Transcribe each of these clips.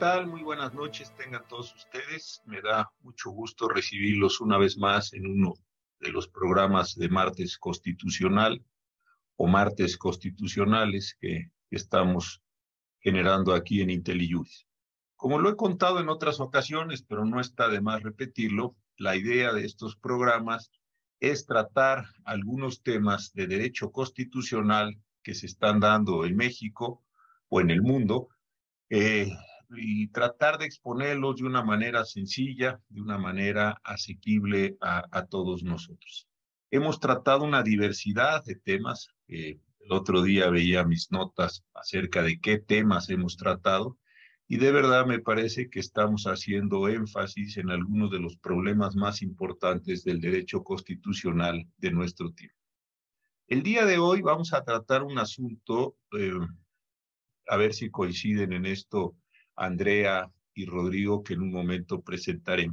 tal? Muy buenas noches, tengan todos ustedes. Me da mucho gusto recibirlos una vez más en uno de los programas de martes constitucional o martes constitucionales que, estamos generando aquí en IntelliJuris. Como lo he contado en otras ocasiones, pero no está de más repetirlo, la idea de estos programas es tratar algunos temas de derecho constitucional que se están dando en México o en el mundo, eh, y tratar de exponerlos de una manera sencilla, de una manera asequible a, todos nosotros. Hemos tratado una diversidad de temas. el otro día veía mis notas acerca de qué temas hemos tratado y de verdad me parece que estamos haciendo énfasis en algunos de los problemas más importantes del derecho constitucional de nuestro tiempo. El día de hoy vamos a tratar un asunto, eh, a ver si coinciden en esto Andrea y Rodrigo, que en un momento presentaré.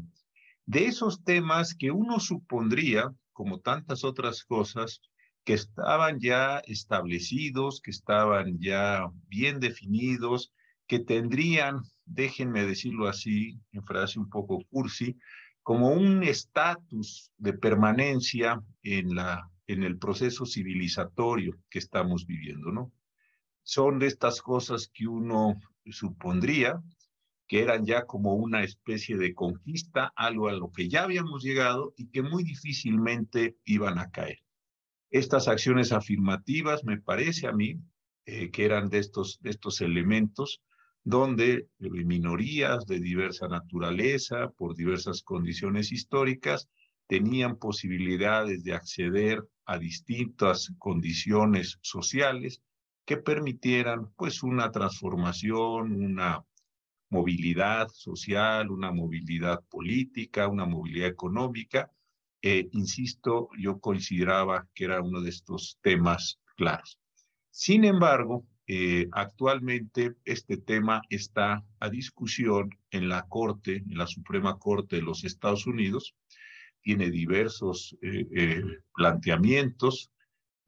De esos temas que uno supondría, como tantas otras cosas, que estaban ya establecidos, que estaban ya bien definidos, que tendrían, déjenme decirlo así, en frase un poco cursi, como un estatus de permanencia en, la, en el proceso civilizatorio que estamos viviendo, ¿no? Son de estas cosas que uno supondría que eran ya como una especie de conquista, algo a lo que ya habíamos llegado y que muy difícilmente iban a caer. Estas acciones afirmativas, me parece a mí, eh, que eran de estos, de estos elementos donde eh, minorías de diversa naturaleza, por diversas condiciones históricas, tenían posibilidades de acceder a distintas condiciones sociales que permitieran pues una transformación, una movilidad social, una movilidad política, una movilidad económica. Eh, insisto, yo consideraba que era uno de estos temas claros. Sin embargo, eh, actualmente este tema está a discusión en la Corte, en la Suprema Corte de los Estados Unidos. Tiene diversos eh, planteamientos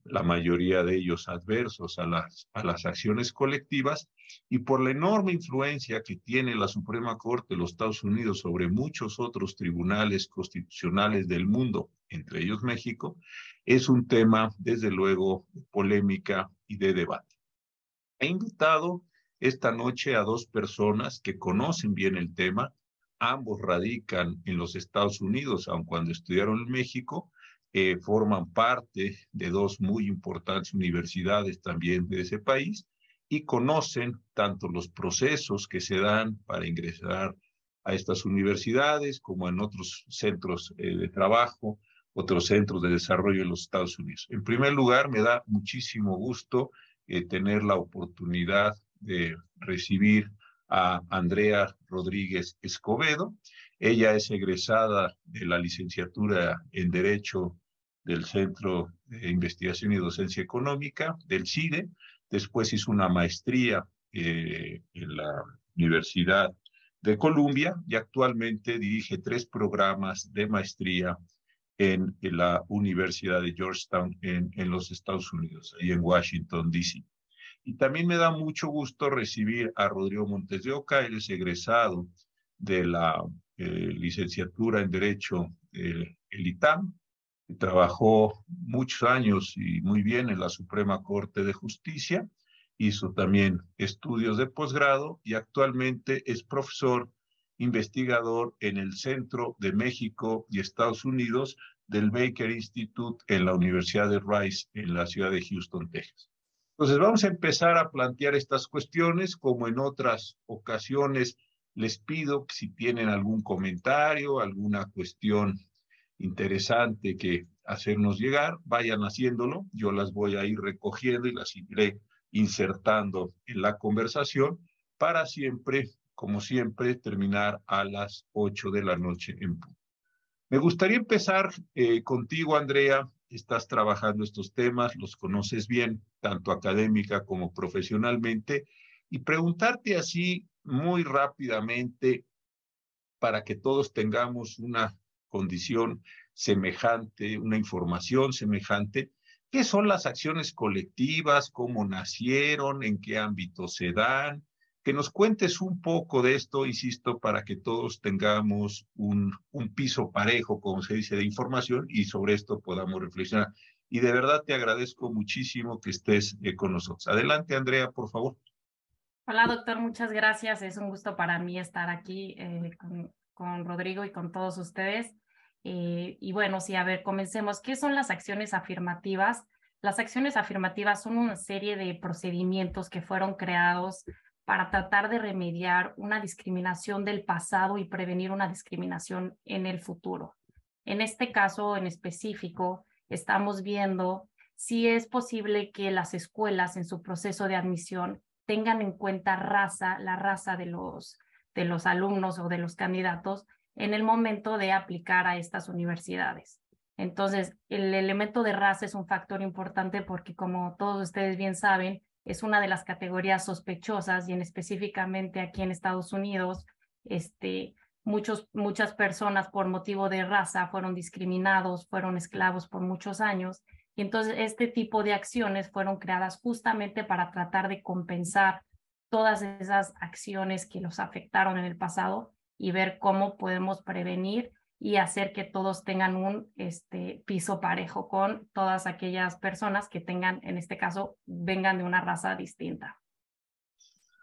la mayoría de ellos adversos a las, a las acciones colectivas, y por la enorme influencia que tiene la Suprema Corte de los Estados Unidos sobre muchos otros tribunales constitucionales del mundo, entre ellos México, es un tema, desde luego, polémica y de debate. He invitado esta noche a dos personas que conocen bien el tema, ambos radican en los Estados Unidos, aun cuando estudiaron en México, eh, forman parte de dos muy importantes universidades también de ese país y conocen tanto los procesos que se dan para ingresar a estas universidades como en otros centros eh, de trabajo, otros centros de desarrollo en los Estados Unidos. En primer lugar, me da muchísimo gusto eh, tener la oportunidad de recibir a Andrea Rodríguez Escobedo. Ella es egresada de la licenciatura en Derecho del Centro de Investigación y Docencia Económica, del CIDE. Después hizo una maestría eh, en la Universidad de Columbia y actualmente dirige tres programas de maestría en, la Universidad de Georgetown en, los Estados Unidos, ahí en Washington, D.C. Y también me da mucho gusto recibir a Rodrigo Montes de Oca, él es egresado de la eh, licenciatura en Derecho del ITAM, trabajó muchos años y muy bien en la Suprema Corte de Justicia, hizo también estudios de posgrado y actualmente es profesor investigador en el Centro de México y Estados Unidos del Baker Institute en la Universidad de Rice en la ciudad de Houston, Texas. Entonces vamos a empezar a plantear estas cuestiones como en otras ocasiones les pido que si tienen algún comentario, alguna cuestión interesante que hacernos llegar, vayan haciéndolo, yo las voy a ir recogiendo y las iré insertando en la conversación para siempre, como siempre, terminar a las 8 de la noche en punto. Me gustaría empezar eh, contigo, Andrea. Estás trabajando estos temas, los conoces bien, tanto académica como profesionalmente, y preguntarte así muy rápidamente para que todos tengamos una condición semejante, una información semejante. ¿Qué son las acciones colectivas? ¿Cómo nacieron? ¿En qué ámbito se dan? que nos cuentes un poco de esto, insisto, para que todos tengamos un, un piso parejo, como se dice, de información y sobre esto podamos reflexionar. Y de verdad te agradezco muchísimo que estés eh, con nosotros. Adelante, Andrea, por favor. Hola, doctor, muchas gracias. Es un gusto para mí estar aquí eh, con, con, Rodrigo y con todos ustedes. Eh, y bueno, sí, a ver, comencemos. ¿Qué son las acciones afirmativas? Las acciones afirmativas son una serie de procedimientos que fueron creados para tratar de remediar una discriminación del pasado y prevenir una discriminación en el futuro. En este caso en específico, estamos viendo si es posible que las escuelas en su proceso de admisión tengan en cuenta raza, la raza de los, de los alumnos o de los candidatos en el momento de aplicar a estas universidades. Entonces, el elemento de raza es un factor importante porque, como todos ustedes bien saben, es una de las categorías sospechosas y en específicamente aquí en Estados Unidos, este, muchos, muchas personas por motivo de raza fueron discriminados, fueron esclavos por muchos años. Y entonces este tipo de acciones fueron creadas justamente para tratar de compensar todas esas acciones que los afectaron en el pasado y ver cómo podemos prevenir y hacer que todos tengan un este, piso parejo con todas aquellas personas que tengan, en este caso, vengan de una raza distinta.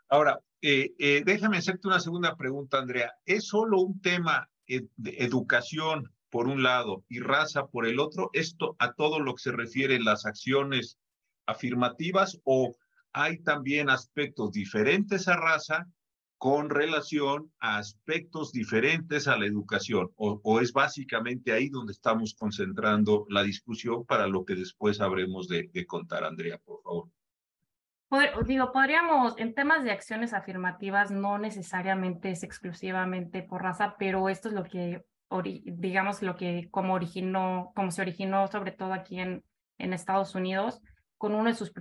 Ahora, eh, eh, déjame hacerte una segunda pregunta, Andrea. ¿Es solo un tema de educación por un lado y raza por el otro? ¿Esto a todo lo que se refiere las acciones afirmativas o hay también aspectos diferentes a raza con relación a aspectos diferentes a la educación, o, es básicamente ahí donde estamos concentrando la discusión para lo que después habremos de, contar, Andrea, por favor. digo, podríamos, en temas de acciones afirmativas, no necesariamente es exclusivamente por raza, pero esto es lo que, digamos, lo que como originó, como se originó sobre todo aquí en, en Estados Unidos, con uno de sus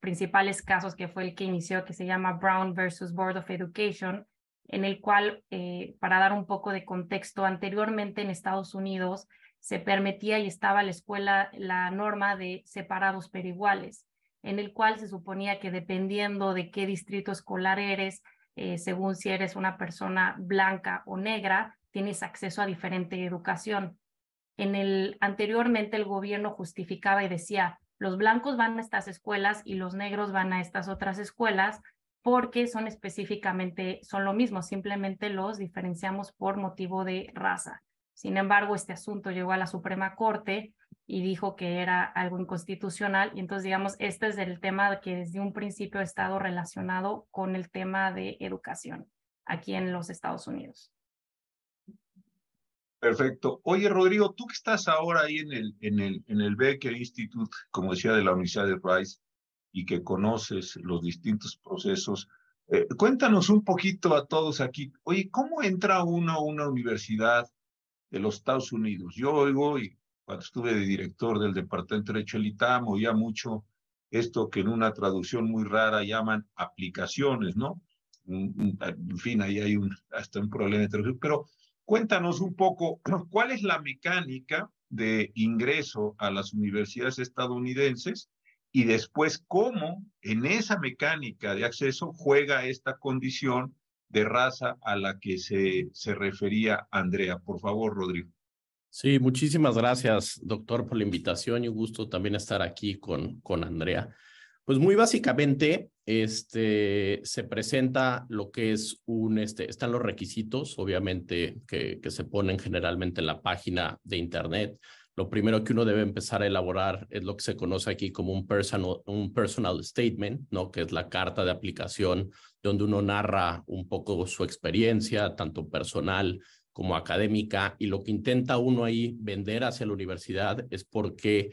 principales casos, que fue el que inició, que se llama Brown versus Board of Education, en el cual, eh, para dar un poco de contexto, anteriormente en Estados Unidos se permitía y estaba la escuela la norma de separados pero iguales, en el cual se suponía que dependiendo de qué distrito escolar eres, eh, según si eres una persona blanca o negra, tienes acceso a diferente educación. En el anteriormente el gobierno justificaba y decía, los blancos van a estas escuelas y los negros van a estas otras escuelas porque son específicamente, son lo mismo, simplemente los diferenciamos por motivo de raza. Sin embargo, este asunto llegó a la Suprema Corte y dijo que era algo inconstitucional. Y entonces, digamos, este es el tema que desde un principio ha estado relacionado con el tema de educación aquí en los Estados Unidos. Perfecto. Oye, Rodrigo, tú que estás ahora ahí en el, en el, en el Becker Institute, como decía, de la Universidad de Rice, y que conoces los distintos procesos, eh, cuéntanos un poquito a todos aquí, oye, ¿cómo entra uno a una universidad de los Estados Unidos? Yo oigo, y cuando estuve de director del Departamento de Derecho del ITAM, oía mucho esto que en una traducción muy rara llaman aplicaciones, ¿no? En fin, ahí hay hasta un problema de traducción, pero Cuéntanos un poco cuál es la mecánica de ingreso a las universidades estadounidenses y después cómo en esa mecánica de acceso juega esta condición de raza a la que se, se refería Andrea. Por favor, Rodrigo. Sí, muchísimas gracias, doctor, por la invitación y un gusto también estar aquí con, con Andrea. Pues muy básicamente, este, se presenta lo que es un, este, están los requisitos, obviamente, que, se ponen generalmente en la página de Internet. Lo primero que uno debe empezar a elaborar es lo que se conoce aquí como un personal, un personal statement, ¿no? que es la carta de aplicación donde uno narra un poco su experiencia, tanto personal como académica, y lo que intenta uno ahí vender hacia la universidad es porque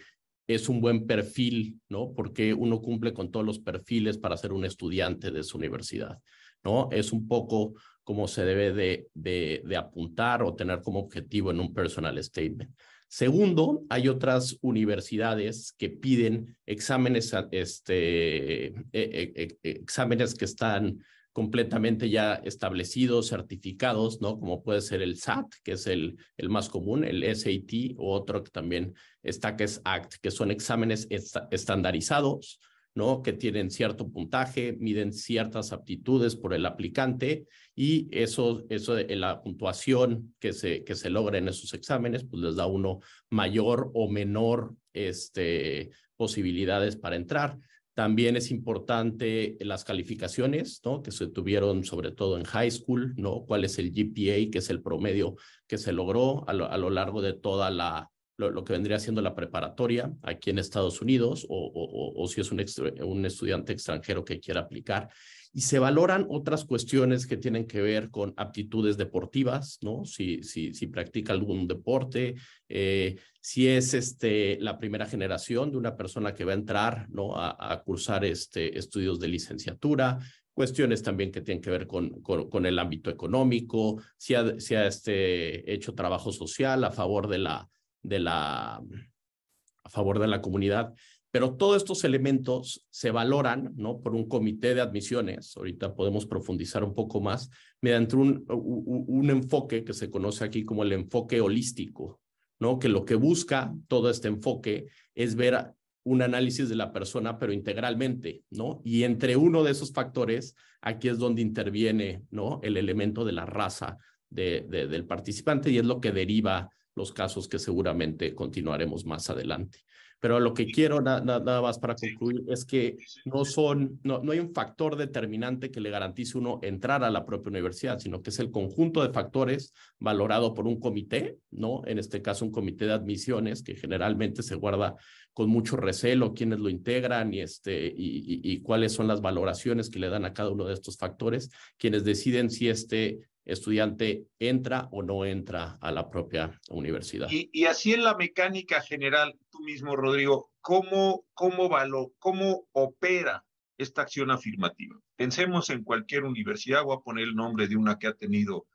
es un buen perfil, ¿no? Porque uno cumple con todos los perfiles para ser un estudiante de su universidad, ¿no? Es un poco como se debe de, de, de apuntar o tener como objetivo en un personal statement. Segundo, hay otras universidades que piden exámenes, este, e, e, e, exámenes que están completamente ya establecidos, certificados, ¿no? Como puede ser el SAT, que es el, el más común, el SAT, o otro que también está, que es ACT, que son exámenes estandarizados, ¿no? Que tienen cierto puntaje, miden ciertas aptitudes por el aplicante y eso, eso la puntuación que se, que se logra en esos exámenes, pues les da uno mayor o menor este, posibilidades para entrar. También es importante las calificaciones, ¿no? Que se tuvieron sobre todo en high school, ¿no? ¿Cuál es el GPA, que es el promedio que se logró a lo, largo de toda la, lo, que vendría siendo la preparatoria aquí en Estados Unidos o, o, si es un, un estudiante extranjero que quiera aplicar y se valoran otras cuestiones que tienen que ver con aptitudes deportivas, ¿no? Si, si, si practica algún deporte, eh, si es este, la primera generación de una persona que va a entrar, ¿no? A, cursar este, estudios de licenciatura, cuestiones también que tienen que ver con, con, el ámbito económico, si ha, si ha este, hecho trabajo social a favor de la, de la, a favor de la comunidad. Pero todos estos elementos se valoran ¿no? por un comité de admisiones, ahorita podemos profundizar un poco más, mediante un, un, enfoque que se conoce aquí como el enfoque holístico, ¿no? que lo que busca todo este enfoque es ver un análisis de la persona, pero integralmente, ¿no? Y entre uno de esos factores, aquí es donde interviene, ¿no? El elemento de la raza de, del participante y es lo que deriva los casos que seguramente continuaremos más adelante. Pero lo que quiero nada más para concluir es que no son, no, no hay un factor determinante que le garantice uno entrar a la propia universidad, sino que es el conjunto de factores valorado por un comité, ¿no? En este caso un comité de admisiones que generalmente se guarda con mucho recelo quiénes lo integran y, este, y, y cuáles son las valoraciones que le dan a cada uno de estos factores, quienes deciden si este estudiante entra o no entra a la propia universidad. Y, así en la mecánica general, mismo, Rodrigo, ¿cómo, cómo, cómo opera esta acción afirmativa? Pensemos en cualquier universidad, voy a poner el nombre de una que ha tenido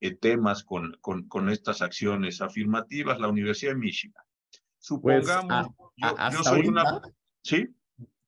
eh, temas con, con, con, estas acciones afirmativas, la Universidad de Michigan. Pues, Supongamos, yo, soy una... ¿Sí?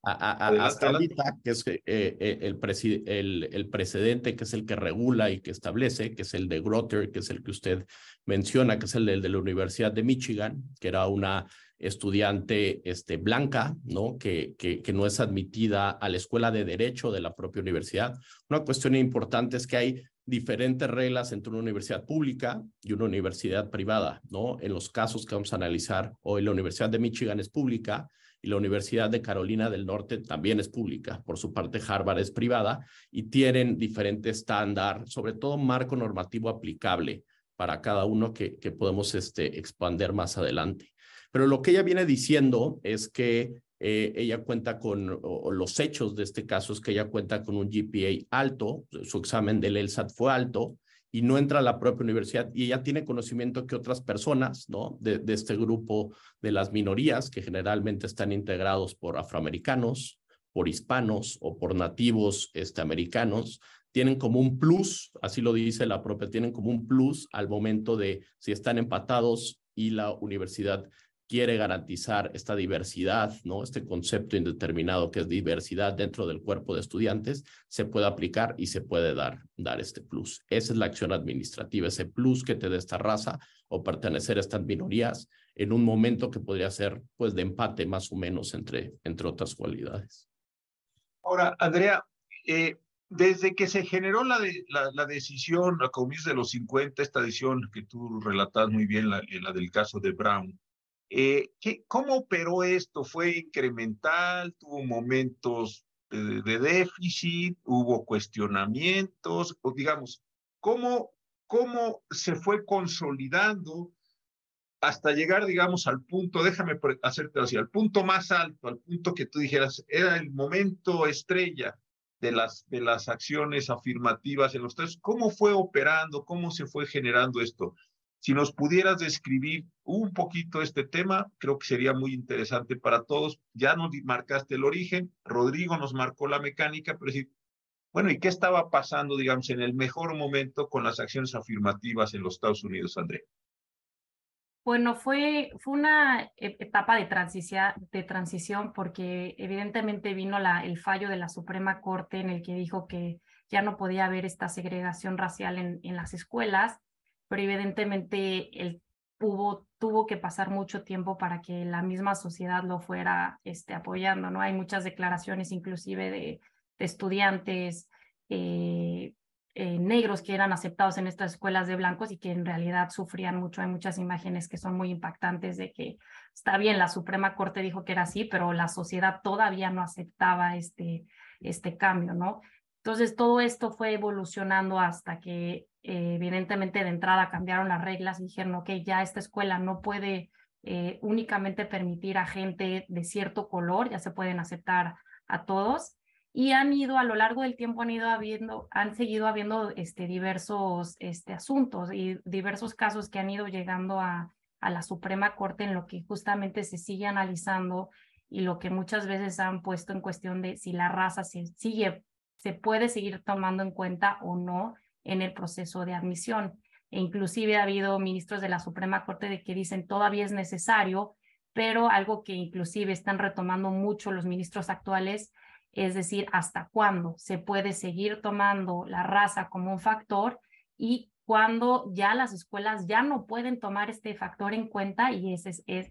Hasta ahorita, que es eh, eh, el, el, el, precedente, que es el que regula y que establece, que es el de Grotter, que es el que usted menciona, que es el de, de la Universidad de Michigan, que era una estudiante este, blanca, ¿no? Que, que, que, no es admitida a la escuela de derecho de la propia universidad. Una cuestión importante es que hay diferentes reglas entre una universidad pública y una universidad privada, ¿no? En los casos que vamos a analizar hoy, la Universidad de Michigan es pública, y la Universidad de Carolina del Norte también es pública. Por su parte, Harvard es privada y tienen diferente estándar, sobre todo marco normativo aplicable para cada uno que, que podemos este, expander más adelante. Pero lo que ella viene diciendo es que eh, ella cuenta con, los hechos de este caso es que ella cuenta con un GPA alto, su examen del LSAT fue alto, y no entra a la propia universidad y ella tiene conocimiento que otras personas, ¿no? De, este grupo de las minorías que generalmente están integrados por afroamericanos, por hispanos o por nativos este, americanos, tienen como un plus, así lo dice la propia, tienen como un plus al momento de si están empatados y la universidad quiere garantizar esta diversidad, ¿no? Este concepto indeterminado que es diversidad dentro del cuerpo de estudiantes, se puede aplicar y se puede dar, dar este plus. Esa es la acción administrativa, ese plus que te da esta raza o pertenecer a estas minorías en un momento que podría ser, pues, de empate más o menos entre, entre otras cualidades. Ahora, Andrea, eh, desde que se generó la, la, decisión, la comienzo de los 50, esta decisión que tú relatas muy bien, la, la del caso de Brown, eh, ¿qué, ¿Cómo operó esto? ¿Fue incremental? ¿Tuvo momentos de, de, déficit? ¿Hubo cuestionamientos? O digamos, ¿cómo, ¿cómo se fue consolidando hasta llegar, digamos, al punto, déjame hacerte así, al punto más alto, al punto que tú dijeras, era el momento estrella de las, de las acciones afirmativas en los tres. ¿Cómo fue operando? ¿Cómo se fue generando esto? Si nos pudieras describir un poquito este tema, creo que sería muy interesante para todos. Ya nos marcaste el origen, Rodrigo nos marcó la mecánica, pero sí, bueno, ¿y qué estaba pasando, digamos, en el mejor momento con las acciones afirmativas en los Estados Unidos, André? Bueno, fue, fue una e, etapa de, transición, porque evidentemente vino la, el fallo de la Suprema Corte en el que dijo que ya no podía haber esta segregación racial en las escuelas pero evidentemente el, hubo, tuvo que pasar mucho tiempo para que la misma sociedad lo fuera este, apoyando, ¿no? Hay muchas declaraciones inclusive de, estudiantes eh, eh, negros que eran aceptados en estas escuelas de blancos y que en realidad sufrían mucho. Hay muchas imágenes que son muy impactantes de que está bien, la Suprema Corte dijo que era así, pero la sociedad todavía no aceptaba este, este cambio, ¿no? Entonces, todo esto fue evolucionando hasta que eh, evidentemente de entrada cambiaron las reglas y dijeron, ok, ya esta escuela no puede eh, únicamente permitir a gente de cierto color, ya se pueden aceptar a todos. Y han ido a lo largo del tiempo, han ido habiendo, han seguido habiendo este, diversos este, asuntos y diversos casos que han ido llegando a, a la Suprema Corte en lo que justamente se sigue analizando y lo que muchas veces han puesto en cuestión de si la raza se sigue, se puede seguir tomando en cuenta o no en el proceso de admisión. E inclusive ha habido ministros de la Suprema Corte de que dicen todavía es necesario, pero algo que inclusive están retomando mucho los ministros actuales, es decir, hasta cuándo se puede seguir tomando la raza como un factor y cuando ya las escuelas ya no pueden tomar este factor en cuenta y,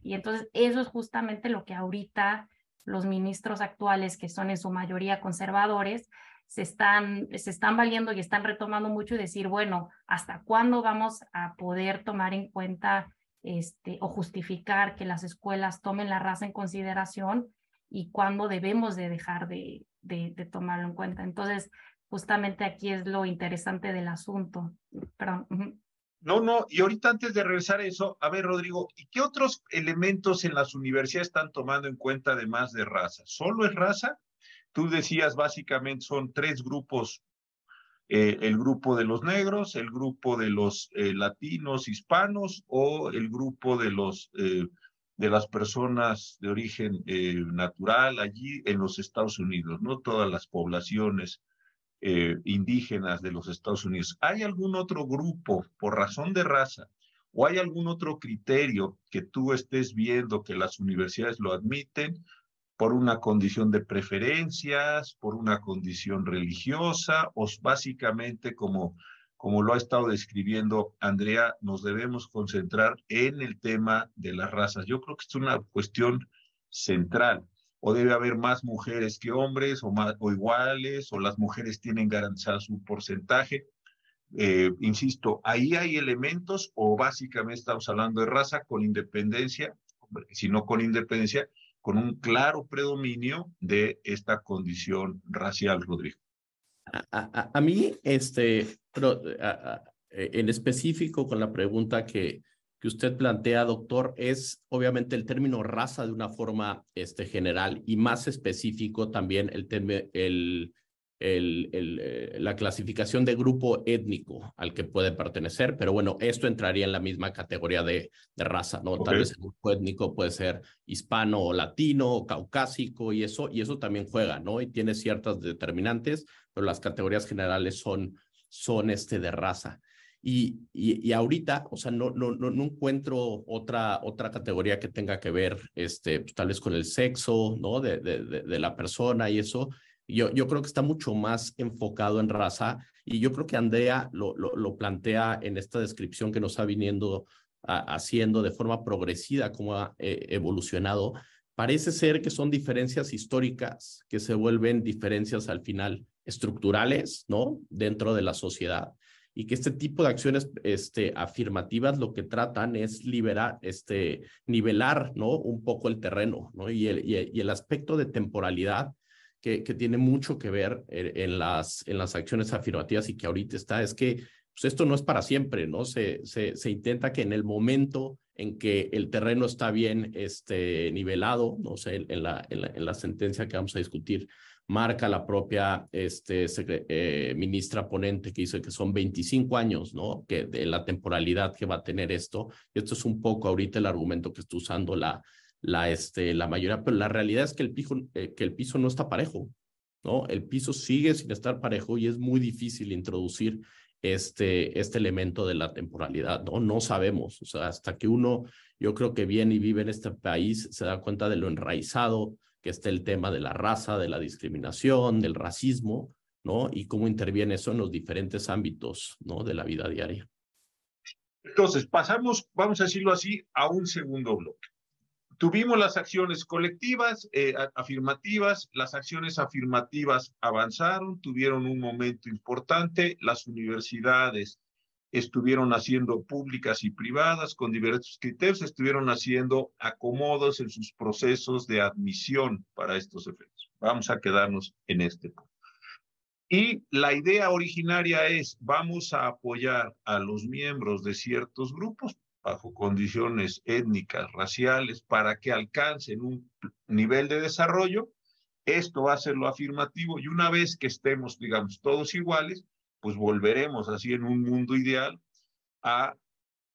y entonces eso es justamente lo que ahorita los ministros actuales, que son en su mayoría conservadores, se están, se están valiendo y están retomando mucho y decir, bueno, ¿hasta cuándo vamos a poder tomar en cuenta este, o justificar que las escuelas tomen la raza en consideración y cuándo debemos de dejar de, de, tomarlo en cuenta? Entonces, justamente aquí es lo interesante del asunto. Perdón. No, no, y ahorita antes de regresar a eso, a ver, Rodrigo, ¿y qué otros elementos en las universidades están tomando en cuenta además de raza? ¿Solo es raza? Tú decías básicamente son tres grupos, eh, el grupo de los negros, el grupo de los eh, latinos, hispanos o el grupo de los eh, de las personas de origen natural allí en los Estados Unidos, no todas las poblaciones indígenas de los Estados Unidos. ¿Hay algún otro grupo por razón de raza o hay algún otro criterio que tú estés viendo que las universidades lo admiten por una condición de preferencias, por una condición religiosa, o básicamente como, como lo ha estado describiendo Andrea, nos debemos concentrar en el tema de las razas. Yo creo que es una cuestión central. O debe haber más mujeres que hombres, o, más, o iguales, o las mujeres tienen garantizado su porcentaje. Eh, insisto, ahí hay elementos, o básicamente estamos hablando de raza con independencia, si no con independencia, con un claro predominio de esta condición racial, Rodrigo. A, mí, este, en específico con la pregunta que, que usted plantea, doctor, es obviamente el término raza de una forma este, general y más específico también el, el, el, eh, la clasificación de grupo étnico al que puede pertenecer, pero bueno, esto entraría en la misma categoría de, de raza, ¿no? Tal vez el grupo étnico puede ser hispano o latino o caucásico y eso, y eso también juega, ¿no? Y tiene ciertas determinantes, pero las categorías generales son, son este de raza. Y, y, y, ahorita, o sea, no, no, no, no, encuentro otra, otra categoría que tenga que ver, este, pues, tal vez con el sexo, ¿no? De, de, de, de la persona y eso. Yo, yo creo que está mucho más enfocado en raza y yo creo que Andrea lo, lo, lo plantea en esta descripción que nos ha viniendo haciendo de forma progresiva, como ha eh, evolucionado. Parece ser que son diferencias históricas que se vuelven diferencias al final estructurales, ¿no? Dentro de la sociedad y que este tipo de acciones este, afirmativas lo que tratan es liberar, este, nivelar, ¿no? Un poco el terreno, ¿no? Y el, y el aspecto de temporalidad que, tiene mucho que ver en, las, en las acciones afirmativas y que ahorita está, es que pues esto no es para siempre, ¿no? Se, se, se, intenta que en el momento en que el terreno está bien este, nivelado, no sé, en la, en la, sentencia que vamos a discutir, marca la propia este, eh, ministra ponente que dice que son 25 años, ¿no? Que de la temporalidad que va a tener esto. Y esto es un poco ahorita el argumento que está usando la, la, este, la mayoría, pero la realidad es que el, piso, eh, que el piso no está parejo, ¿no? El piso sigue sin estar parejo y es muy difícil introducir este, este elemento de la temporalidad, ¿no? No sabemos, o sea, hasta que uno, yo creo que viene y vive en este país, se da cuenta de lo enraizado que está el tema de la raza, de la discriminación, del racismo, ¿no? Y cómo interviene eso en los diferentes ámbitos, ¿no? De la vida diaria. Entonces, pasamos, vamos a decirlo así, a un segundo bloque. Tuvimos las acciones colectivas, eh, afirmativas, las acciones afirmativas avanzaron, tuvieron un momento importante, las universidades estuvieron haciendo públicas y privadas con diversos criterios, estuvieron haciendo acomodos en sus procesos de admisión para estos efectos. Vamos a quedarnos en este punto. Y la idea originaria es, vamos a apoyar a los miembros de ciertos grupos bajo condiciones étnicas, raciales, para que alcancen un nivel de desarrollo. Esto va a ser lo afirmativo y una vez que estemos, digamos, todos iguales, pues volveremos así en un mundo ideal a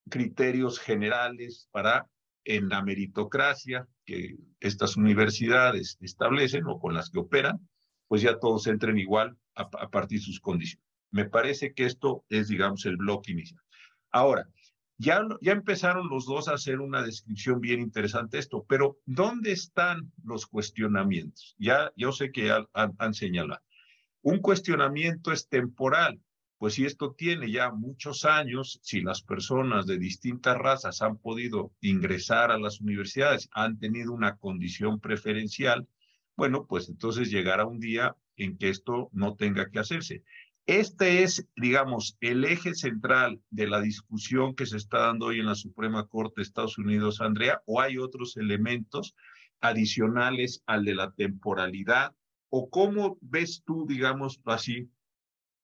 criterios generales para en la meritocracia que estas universidades establecen o con las que operan, pues ya todos entren igual a, partir de sus condiciones. Me parece que esto es, digamos, el bloque inicial. Ahora, ya, ya empezaron los dos a hacer una descripción bien interesante de esto, pero ¿dónde están los cuestionamientos? Ya yo sé que han, han señalado. Un cuestionamiento es temporal, pues si esto tiene ya muchos años, si las personas de distintas razas han podido ingresar a las universidades, han tenido una condición preferencial, bueno, pues entonces llegará un día en que esto no tenga que hacerse. Este es, digamos, el eje central de la discusión que se está dando hoy en la Suprema Corte de Estados Unidos, Andrea, o hay otros elementos adicionales al de la temporalidad, o cómo ves tú, digamos así,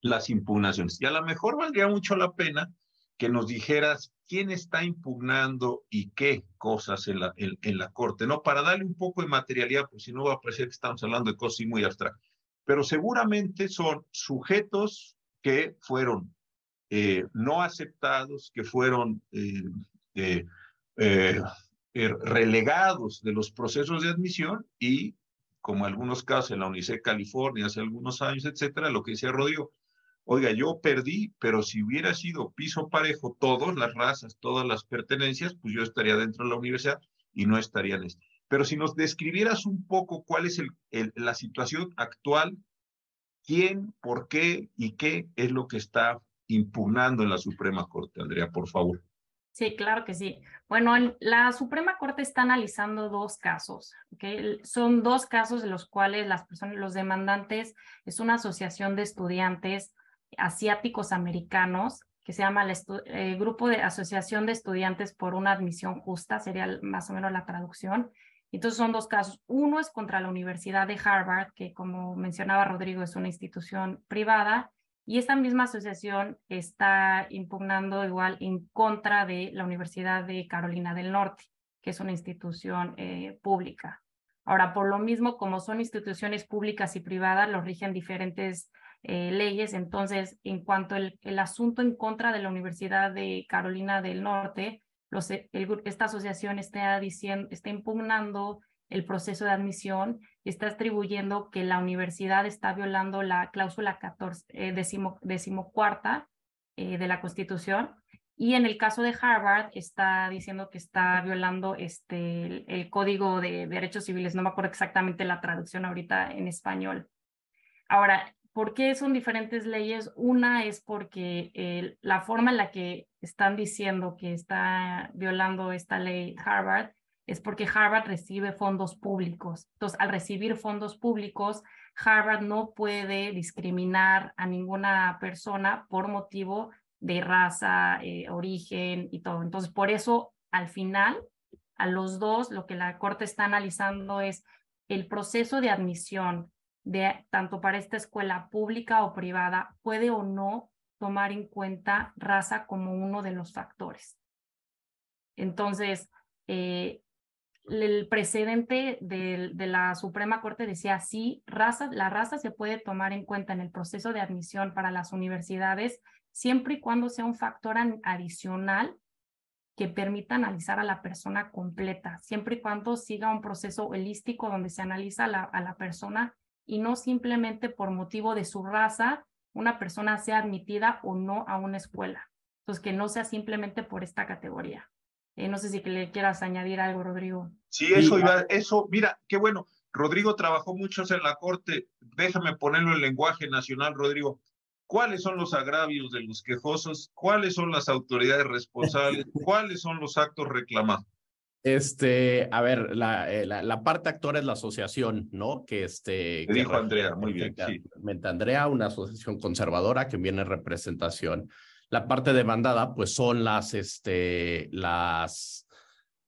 las impugnaciones. Y a lo mejor valdría mucho la pena que nos dijeras quién está impugnando y qué cosas en la, en, la Corte, ¿no? Para darle un poco de materialidad, porque si no va a parecer que estamos hablando de cosas muy abstractas pero seguramente son sujetos que fueron eh, no aceptados, que fueron eh, eh, relegados de los procesos de admisión y, como en algunos casos en la de California hace algunos años, etcétera, lo que decía Rodrigo, oiga, yo perdí, pero si hubiera sido piso parejo, todas las razas, todas las pertenencias, pues yo estaría dentro de la universidad y no estaría en este. Pero si nos describieras un poco cuál es la situación actual, quién, por qué y qué es lo que está impugnando en la Suprema Corte, Andrea, por favor. Sí, claro que sí. Bueno, la Suprema Corte está analizando dos casos. Son dos casos de los cuales las personas, los demandantes, es una asociación de estudiantes asiáticos americanos que se llama el eh, Grupo de Asociación de Estudiantes por una Admisión Justa, sería más o menos la traducción. Entonces son dos casos. Uno es contra la Universidad de Harvard, que como mencionaba Rodrigo es una institución privada, y esta misma asociación está impugnando igual en contra de la Universidad de Carolina del Norte, que es una institución eh, pública. Ahora, por lo mismo, como son instituciones públicas y privadas, los rigen diferentes eh, leyes. Entonces, en cuanto al el asunto en contra de la Universidad de Carolina del Norte, eh, esta asociación está, diciendo, está impugnando el proceso de admisión está atribuyendo que la universidad está violando la cláusula 14, eh, decimocuarta eh, de la Constitución. Y en el caso de Harvard está diciendo que está violando este, el, el, Código de Derechos Civiles. No me acuerdo exactamente la traducción ahorita en español. Ahora, ¿Por qué son diferentes leyes? Una es porque la forma en la que están diciendo que está violando esta ley Harvard es porque Harvard recibe fondos públicos. Entonces, al recibir fondos públicos, Harvard no puede discriminar a ninguna persona por motivo de raza, eh, origen y todo. Entonces, por eso, al final, a los dos, lo que la Corte está analizando es el proceso de admisión de tanto para esta escuela pública o privada puede o no tomar en cuenta raza como uno de los factores. Entonces, eh, el precedente de, la Suprema Corte decía, sí, raza, la raza se puede tomar en cuenta en el proceso de admisión para las universidades siempre y cuando sea un factor adicional que permita analizar a la persona completa, siempre y cuando siga un proceso holístico donde se analiza a la persona y no simplemente por motivo de su raza una persona sea admitida o no a una escuela. Entonces, que no sea simplemente por esta categoría. Eh, no sé si que le quieras añadir algo, Rodrigo. Sí, eso iba, eso, mira, qué bueno. Rodrigo trabajó mucho en la corte. Déjame ponerlo en lenguaje nacional, Rodrigo. cuáles son los agravios de los quejosos, cuáles son las autoridades responsables, cuáles son los actos reclamados. Este, a ver, la, eh, la, parte actora es la asociación, ¿no? Que este. Que dijo Andrea, muy bien. Sí. Andrea, una asociación conservadora que viene en representación. La parte demandada, pues son las, este, las,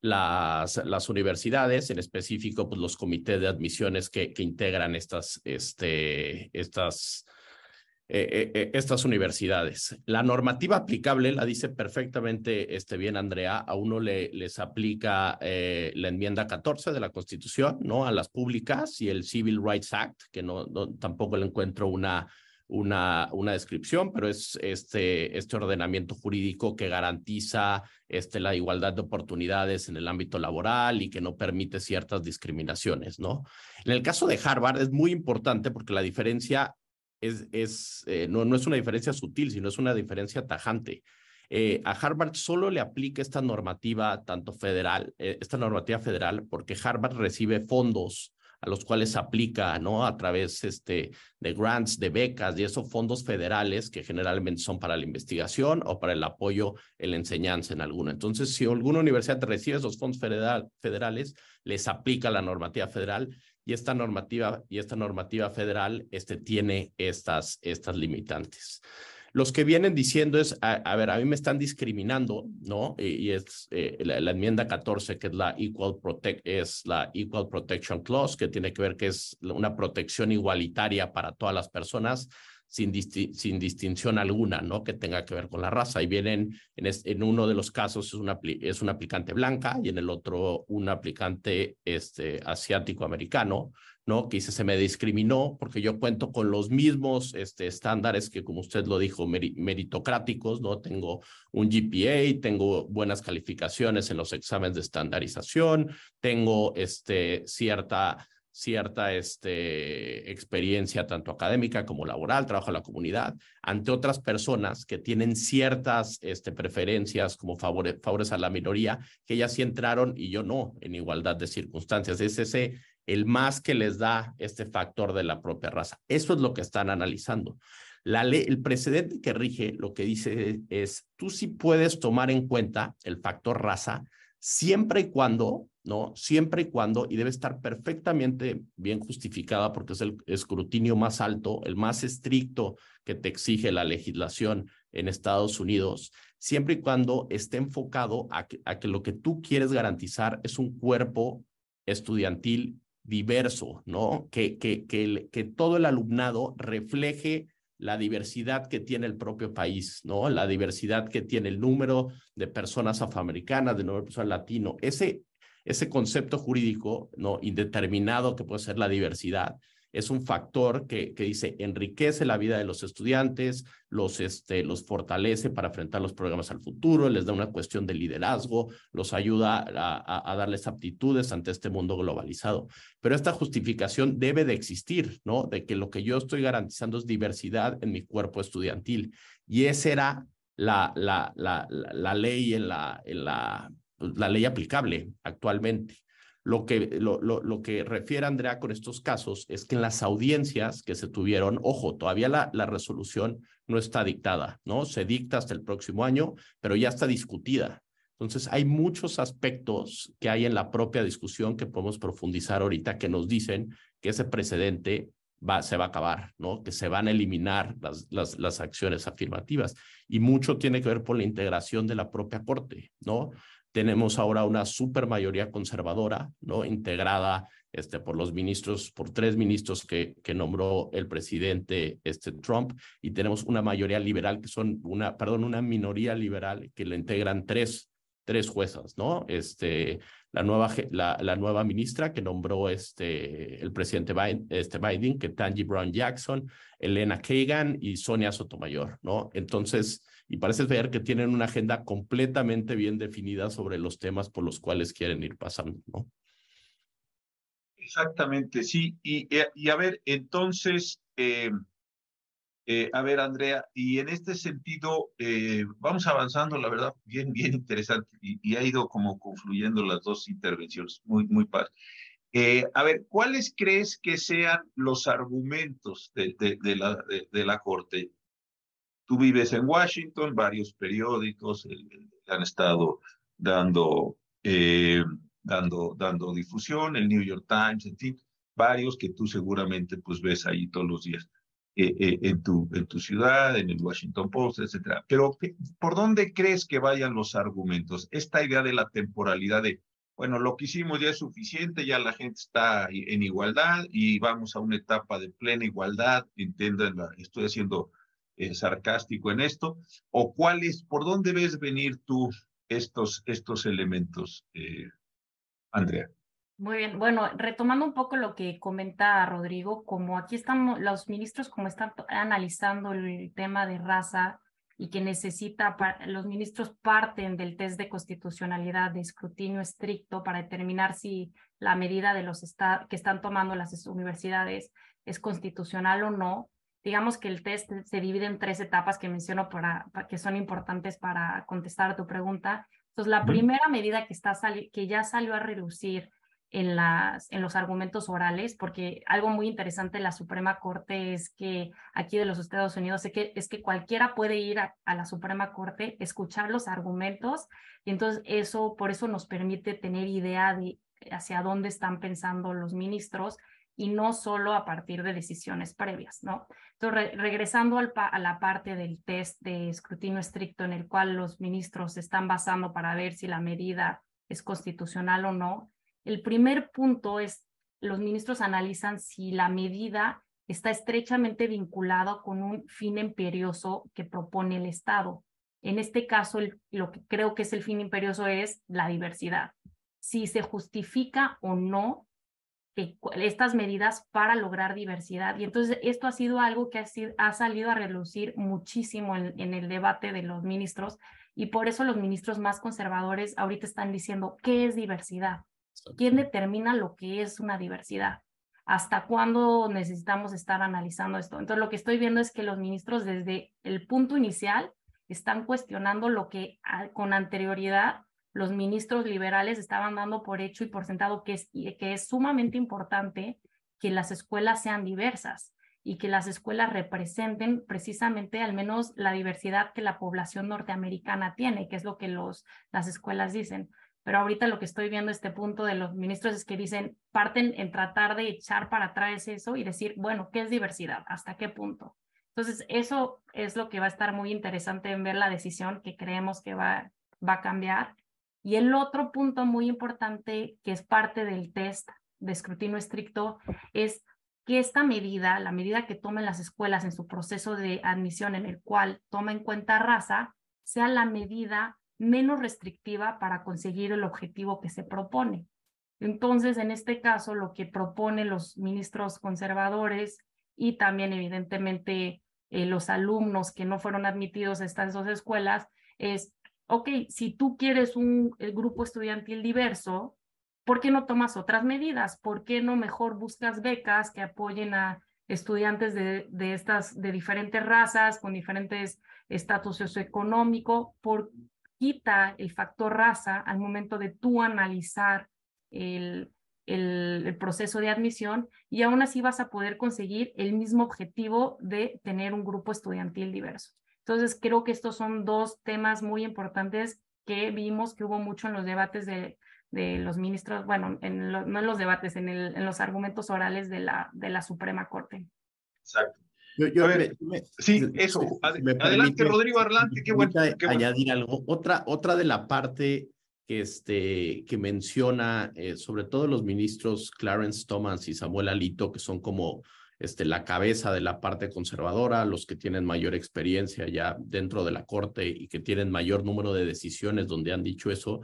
las, las universidades, en específico, pues los comités de admisiones que, que integran estas, este, estas, eh, eh, eh, estas universidades. La normativa aplicable la dice perfectamente este, bien Andrea, a uno le, les aplica la enmienda 14 de la Constitución, ¿no? A las públicas y el Civil Rights Act, que no, tampoco le encuentro una, una, una descripción, pero es este, este ordenamiento jurídico que garantiza este, la igualdad de oportunidades en el ámbito laboral y que no permite ciertas discriminaciones, ¿no? En el caso de Harvard es muy importante porque la diferencia es, es eh, no, no es una diferencia sutil, sino es una diferencia tajante. Eh, a Harvard solo le aplica esta normativa, tanto federal, eh, esta normativa federal, porque Harvard recibe fondos a los cuales aplica, ¿no? A través este, de grants, de becas y esos fondos federales que generalmente son para la investigación o para el apoyo en la enseñanza en alguna. Entonces, si alguna universidad recibe esos fondos federal, federales, les aplica la normativa federal y esta normativa, y esta normativa federal este, tiene estas, estas limitantes. Los que vienen diciendo es, a, ver, a mí me están discriminando, ¿no? Y, es eh, la, enmienda 14, que es la, Equal Protect, es la Equal Protection Clause, que tiene que ver que es una protección igualitaria para todas las personas sin, distinción alguna, ¿no? Que tenga que ver con la raza. Y vienen, en, en uno de los casos es una, es una aplicante blanca y en el otro un aplicante este, asiático-americano, ¿no? Que dice, se me discriminó porque yo cuento con los mismos este, estándares que, como usted lo dijo, meritocráticos, ¿no? Tengo un GPA, tengo buenas calificaciones en los exámenes de estandarización, tengo este, cierta cierta este, experiencia tanto académica como laboral, trabajo en la comunidad, ante otras personas que tienen ciertas este, preferencias como favores, favores a la minoría, que ellas sí entraron y yo no, en igualdad de circunstancias. Es ese el más que les da este factor de la propia raza. Eso es lo que están analizando. La ley, el precedente que rige lo que dice es, tú sí puedes tomar en cuenta el factor raza siempre y cuando ¿no? Siempre y cuando, y debe estar perfectamente bien justificada porque es el escrutinio más alto, el más estricto que te exige la legislación en Estados Unidos, siempre y cuando esté enfocado a que, a que lo que tú quieres garantizar es un cuerpo estudiantil diverso, ¿no? Que, que, que, que todo el alumnado refleje la diversidad que tiene el propio país, ¿no? La diversidad que tiene el número de personas afroamericanas, de número de personas latino. Ese, ese concepto jurídico no indeterminado que puede ser la diversidad es un factor que, que dice enriquece la vida de los estudiantes, los, este, los fortalece para enfrentar los problemas al futuro, les da una cuestión de liderazgo, los ayuda a, a, darles aptitudes ante este mundo globalizado. Pero esta justificación debe de existir, ¿no? De que lo que yo estoy garantizando es diversidad en mi cuerpo estudiantil. Y esa era la, la, la, la, ley en la, en la la ley aplicable actualmente. Lo que, lo, lo, lo, que refiere Andrea con estos casos es que en las audiencias que se tuvieron, ojo, todavía la, la resolución no está dictada, ¿no? Se dicta hasta el próximo año, pero ya está discutida. Entonces, hay muchos aspectos que hay en la propia discusión que podemos profundizar ahorita que nos dicen que ese precedente va, se va a acabar, ¿no? Que se van a eliminar las, las, las acciones afirmativas. Y mucho tiene que ver por la integración de la propia Corte, ¿no? Tenemos ahora una super mayoría conservadora, ¿no? Integrada este, por los ministros, por tres ministros que, nombró el presidente este, Trump, y tenemos una mayoría liberal que son una, perdón, una minoría liberal que le integran tres, tres juezas, ¿no? Este, la nueva, la nueva ministra que nombró este, el presidente Biden, este Biden, que Tangi Brown Jackson, Elena Kagan y Sonia Sotomayor, ¿no? Entonces, y parece ver que tienen una agenda completamente bien definida sobre los temas por los cuales quieren ir pasando, ¿no? Exactamente, sí. Y, eh, a ver, entonces, eh, eh, a ver, Andrea, y en este sentido, vamos avanzando, la verdad, bien, bien interesante, y, ha ido como confluyendo las dos intervenciones, muy, muy padre. a ver, ¿cuáles crees que sean los argumentos de, la Corte? Tú vives en Washington, varios periódicos han estado dando, eh, dando, dando difusión, el New York Times, en fin, varios que tú seguramente pues ves ahí todos los días. Eh, eh, en, tu, en tu ciudad, en el Washington Post, etcétera. Pero, ¿por dónde crees que vayan los argumentos? Esta idea de la temporalidad de, bueno, lo que hicimos ya es suficiente, ya la gente está en igualdad y vamos a una etapa de plena igualdad, entiendan, estoy haciendo eh, sarcástico en esto, o cuál es, por dónde ves venir tú estos, estos elementos, Andrea? Muy bien, bueno, retomando un poco lo que comenta Rodrigo, como aquí están los ministros, como están analizando el tema de raza y que necesita, los ministros parten del test de constitucionalidad de escrutinio estricto para determinar si la medida de los que están tomando las universidades es constitucional o no. Digamos que el test se divide en tres etapas que menciono para, que son importantes para contestar a tu pregunta. Entonces, la primera medida que, está que ya salió a reducir en, las, en los argumentos orales, porque algo muy interesante de la Suprema Corte es que aquí de los Estados Unidos es que, es que cualquiera puede ir a, la Suprema Corte, escuchar los argumentos, y entonces eso, por eso nos permite tener idea de hacia dónde están pensando los ministros y no solo a partir de decisiones previas, ¿no? Entonces, regresando a la parte del test de escrutinio estricto en el cual los ministros están basando para ver si la medida es constitucional o no, el primer punto es, los ministros analizan si la medida está estrechamente vinculada con un fin imperioso que propone el Estado. En este caso, lo que creo que es el fin imperioso es la diversidad. Si se justifica o no estas medidas para lograr diversidad. Y entonces esto ha sido algo que ha, salido a relucir muchísimo en, el debate de los ministros y por eso los ministros más conservadores ahorita están diciendo, ¿qué es diversidad? ¿Quién determina lo que es una diversidad? ¿Hasta cuándo necesitamos estar analizando esto? Entonces, lo que estoy viendo es que los ministros desde el punto inicial están cuestionando lo que con anterioridad los ministros liberales estaban dando por hecho y por sentado que es, sumamente importante que las escuelas sean diversas y que las escuelas representen precisamente al menos la diversidad que la población norteamericana tiene, que es lo que las escuelas dicen pero ahorita lo que estoy viendo este punto de los ministros es que dicen, parten en tratar de echar para atrás eso y decir, bueno, ¿qué es diversidad? ¿Hasta qué punto? Entonces, eso es lo que va a estar muy interesante en ver la decisión que creemos que va a cambiar. Y el otro punto muy importante que es parte del test de escrutinio estricto es que esta medida, la medida que tomen las escuelas en su proceso de admisión en el cual toma en cuenta raza, sea la medida menos restrictiva para conseguir el objetivo que se propone. Entonces, en este caso, lo que proponen los ministros conservadores y también, evidentemente, eh, los alumnos que no fueron admitidos a estas dos escuelas es, ok, si tú quieres un grupo estudiantil diverso, ¿por qué no tomas otras medidas? ¿Por qué no mejor buscas becas que apoyen a estudiantes de, estas, de diferentes razas, con diferentes estatus socioeconómico? ¿Por quita el factor raza al momento de tú analizar el, el, proceso de admisión y aún así vas a poder conseguir el mismo objetivo de tener un grupo estudiantil diverso. Entonces, creo que estos son dos temas muy importantes que vimos que hubo mucho en los debates de, de los ministros, bueno, en no en los debates, en, el, en los argumentos orales de la, de la Suprema Corte. Exacto. Yo, sí, eso. adelante, Rodrigo Arlante, qué bueno. añadir algo. Otra, otra de la parte que, este, que menciona, eh, sobre todo los ministros Clarence Thomas y Samuel Alito, que son como este, la cabeza de la parte conservadora, los que tienen mayor experiencia ya dentro de la corte y que tienen mayor número de decisiones donde han dicho eso,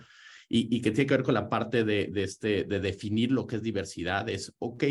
y, y que tiene que ver con la parte de, de, este, de definir lo que es diversidad, es, ok,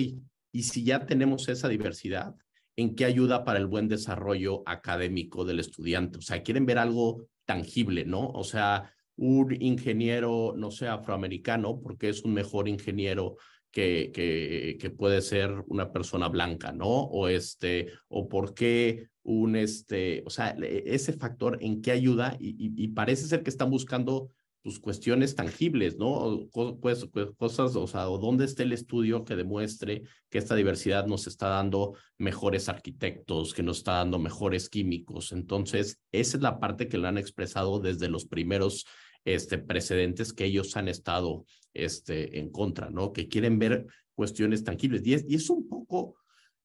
y si ya tenemos esa diversidad, en qué ayuda para el buen desarrollo académico del estudiante. O sea, quieren ver algo tangible, ¿no? O sea, un ingeniero, no sé, afroamericano, porque es un mejor ingeniero que, puede ser una persona blanca, ¿no? O este, o por qué un, este, o sea, ese factor en qué ayuda y, parece ser que están buscando pues, cuestiones tangibles, ¿no? Pues, cosas, o sea, o dónde está el estudio que demuestre que esta diversidad nos está dando mejores arquitectos, que nos está dando mejores químicos. Entonces, esa es la parte que lo han expresado desde los primeros este, precedentes que ellos han estado este, en contra, ¿no? Que quieren ver cuestiones tangibles. Y es, y es un poco,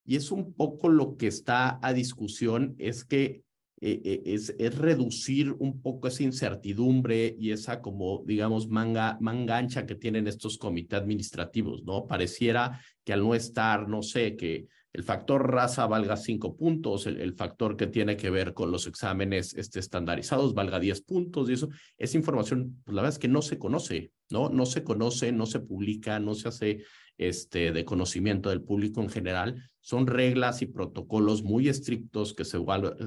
y es un poco lo que está a discusión, es que eh, eh, es, es, reducir un poco esa incertidumbre y esa como, digamos, manga, manga ancha que tienen estos comités administrativos, ¿no? Pareciera que al no estar, no sé, que el factor raza valga cinco puntos, el, factor que tiene que ver con los exámenes este, estandarizados valga diez puntos y eso, esa información, pues la verdad es que no se conoce, ¿no? No se conoce, no se publica, no se hace este, de conocimiento del público en general. Son reglas y protocolos muy estrictos que se,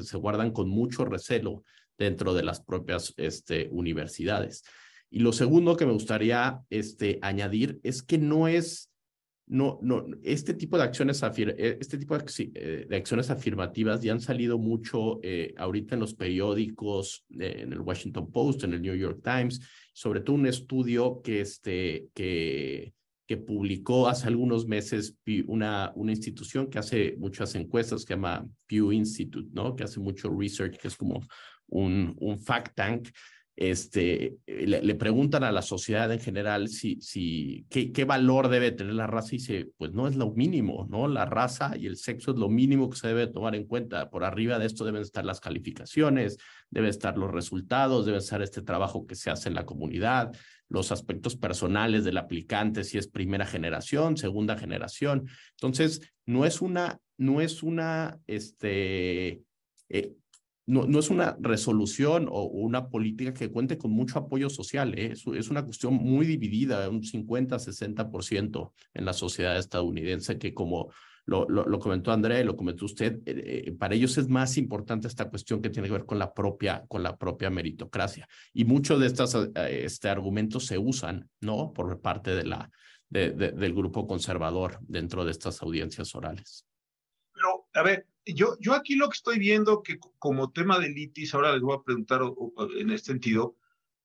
se guardan con mucho recelo dentro de las propias este, universidades. Y lo segundo que me gustaría este, añadir es que no es no, no, este tipo de acciones, eh, este tipo eh, de, acciones afirmativas ya han salido mucho eh, ahorita en los periódicos, en el Washington Post, en el New York Times, sobre todo un estudio que, este, que, que publicó hace algunos meses una, una institución que hace muchas encuestas, que se llama Pew Institute, ¿no? que hace mucho research, que es como un, un fact tank este, le, preguntan a la sociedad en general si, si, qué, qué, valor debe tener la raza y dice, pues no es lo mínimo, ¿no? La raza y el sexo es lo mínimo que se debe tomar en cuenta. Por arriba de esto deben estar las calificaciones, deben estar los resultados, debe estar este trabajo que se hace en la comunidad, los aspectos personales del aplicante, si es primera generación, segunda generación. Entonces, no es una, no es una, este, eh, no, no, es una resolución o una política que cuente con mucho apoyo social. ¿eh? Es, una cuestión muy dividida, un 50-60% en la sociedad estadounidense, que como lo, comentó Andrea y lo comentó usted, eh, eh, para ellos es más importante esta cuestión que tiene que ver con la propia, con la propia meritocracia. Y muchos de estos este, argumentos se usan ¿no? por parte de la, de, del grupo conservador dentro de estas audiencias orales. A ver, yo, yo aquí lo que estoy viendo que como tema de litis, ahora les voy a preguntar en este sentido,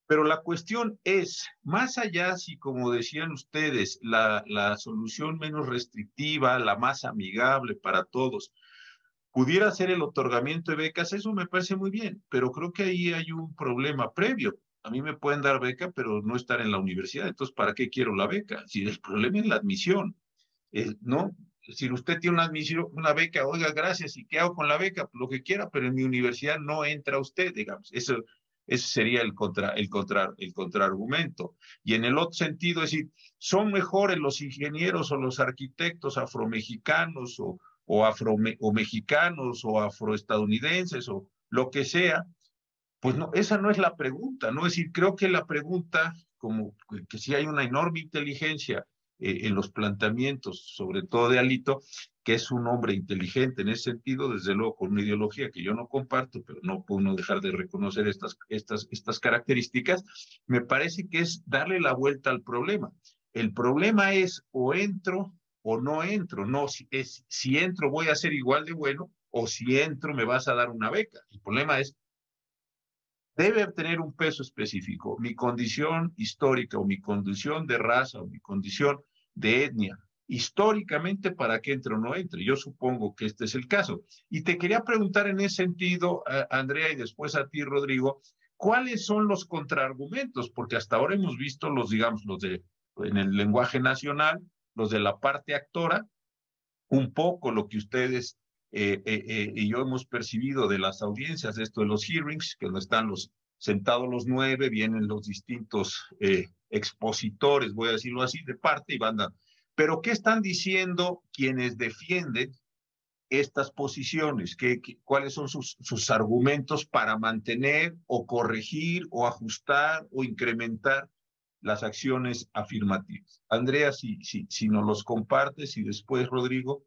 pero la cuestión es, más allá si, como decían ustedes, la, la solución menos restrictiva, la más amigable para todos, pudiera ser el otorgamiento de becas, eso me parece muy bien, pero creo que ahí hay un problema previo. A mí me pueden dar beca, pero no estar en la universidad. Entonces, ¿para qué quiero la beca? Si el problema es la admisión, eh, ¿no? Si usted tiene una una beca, oiga, gracias, ¿y qué hago con la beca? Lo que quiera, pero en mi universidad no entra usted, digamos. Eso, ese sería el, contra, el, contra, el contraargumento. Y en el otro sentido, es decir, ¿son mejores los ingenieros o los arquitectos afromexicanos o, o, afro, o mexicanos o afroestadounidenses o lo que sea? Pues no, esa no es la pregunta, ¿no? Es decir, creo que la pregunta, como que si hay una enorme inteligencia eh, en los planteamientos, sobre todo de Alito, que es un hombre inteligente en ese sentido, desde luego con una ideología que yo no comparto, pero no puedo dejar de reconocer estas, estas, estas características, me parece que es darle la vuelta al problema. El problema es o entro o no entro, no es, si entro voy a ser igual de bueno o si entro me vas a dar una beca. El problema es debe tener un peso específico. Mi condición histórica o mi condición de raza o mi condición de etnia, históricamente para que entre o no entre. Yo supongo que este es el caso. Y te quería preguntar en ese sentido, Andrea, y después a ti, Rodrigo, ¿cuáles son los contraargumentos? Porque hasta ahora hemos visto los, digamos, los de en el lenguaje nacional, los de la parte actora, un poco lo que ustedes eh, eh, eh, y yo hemos percibido de las audiencias, esto de los hearings, que no están los sentados los nueve, vienen los distintos expositores, voy a decirlo así, de parte y banda. Pero, ¿qué están diciendo quienes defienden estas posiciones? ¿Qué, cuáles son sus, sus argumentos para mantener o corregir o ajustar o incrementar las acciones afirmativas? Andrea, si, si, si nos los compartes y después, Rodrigo.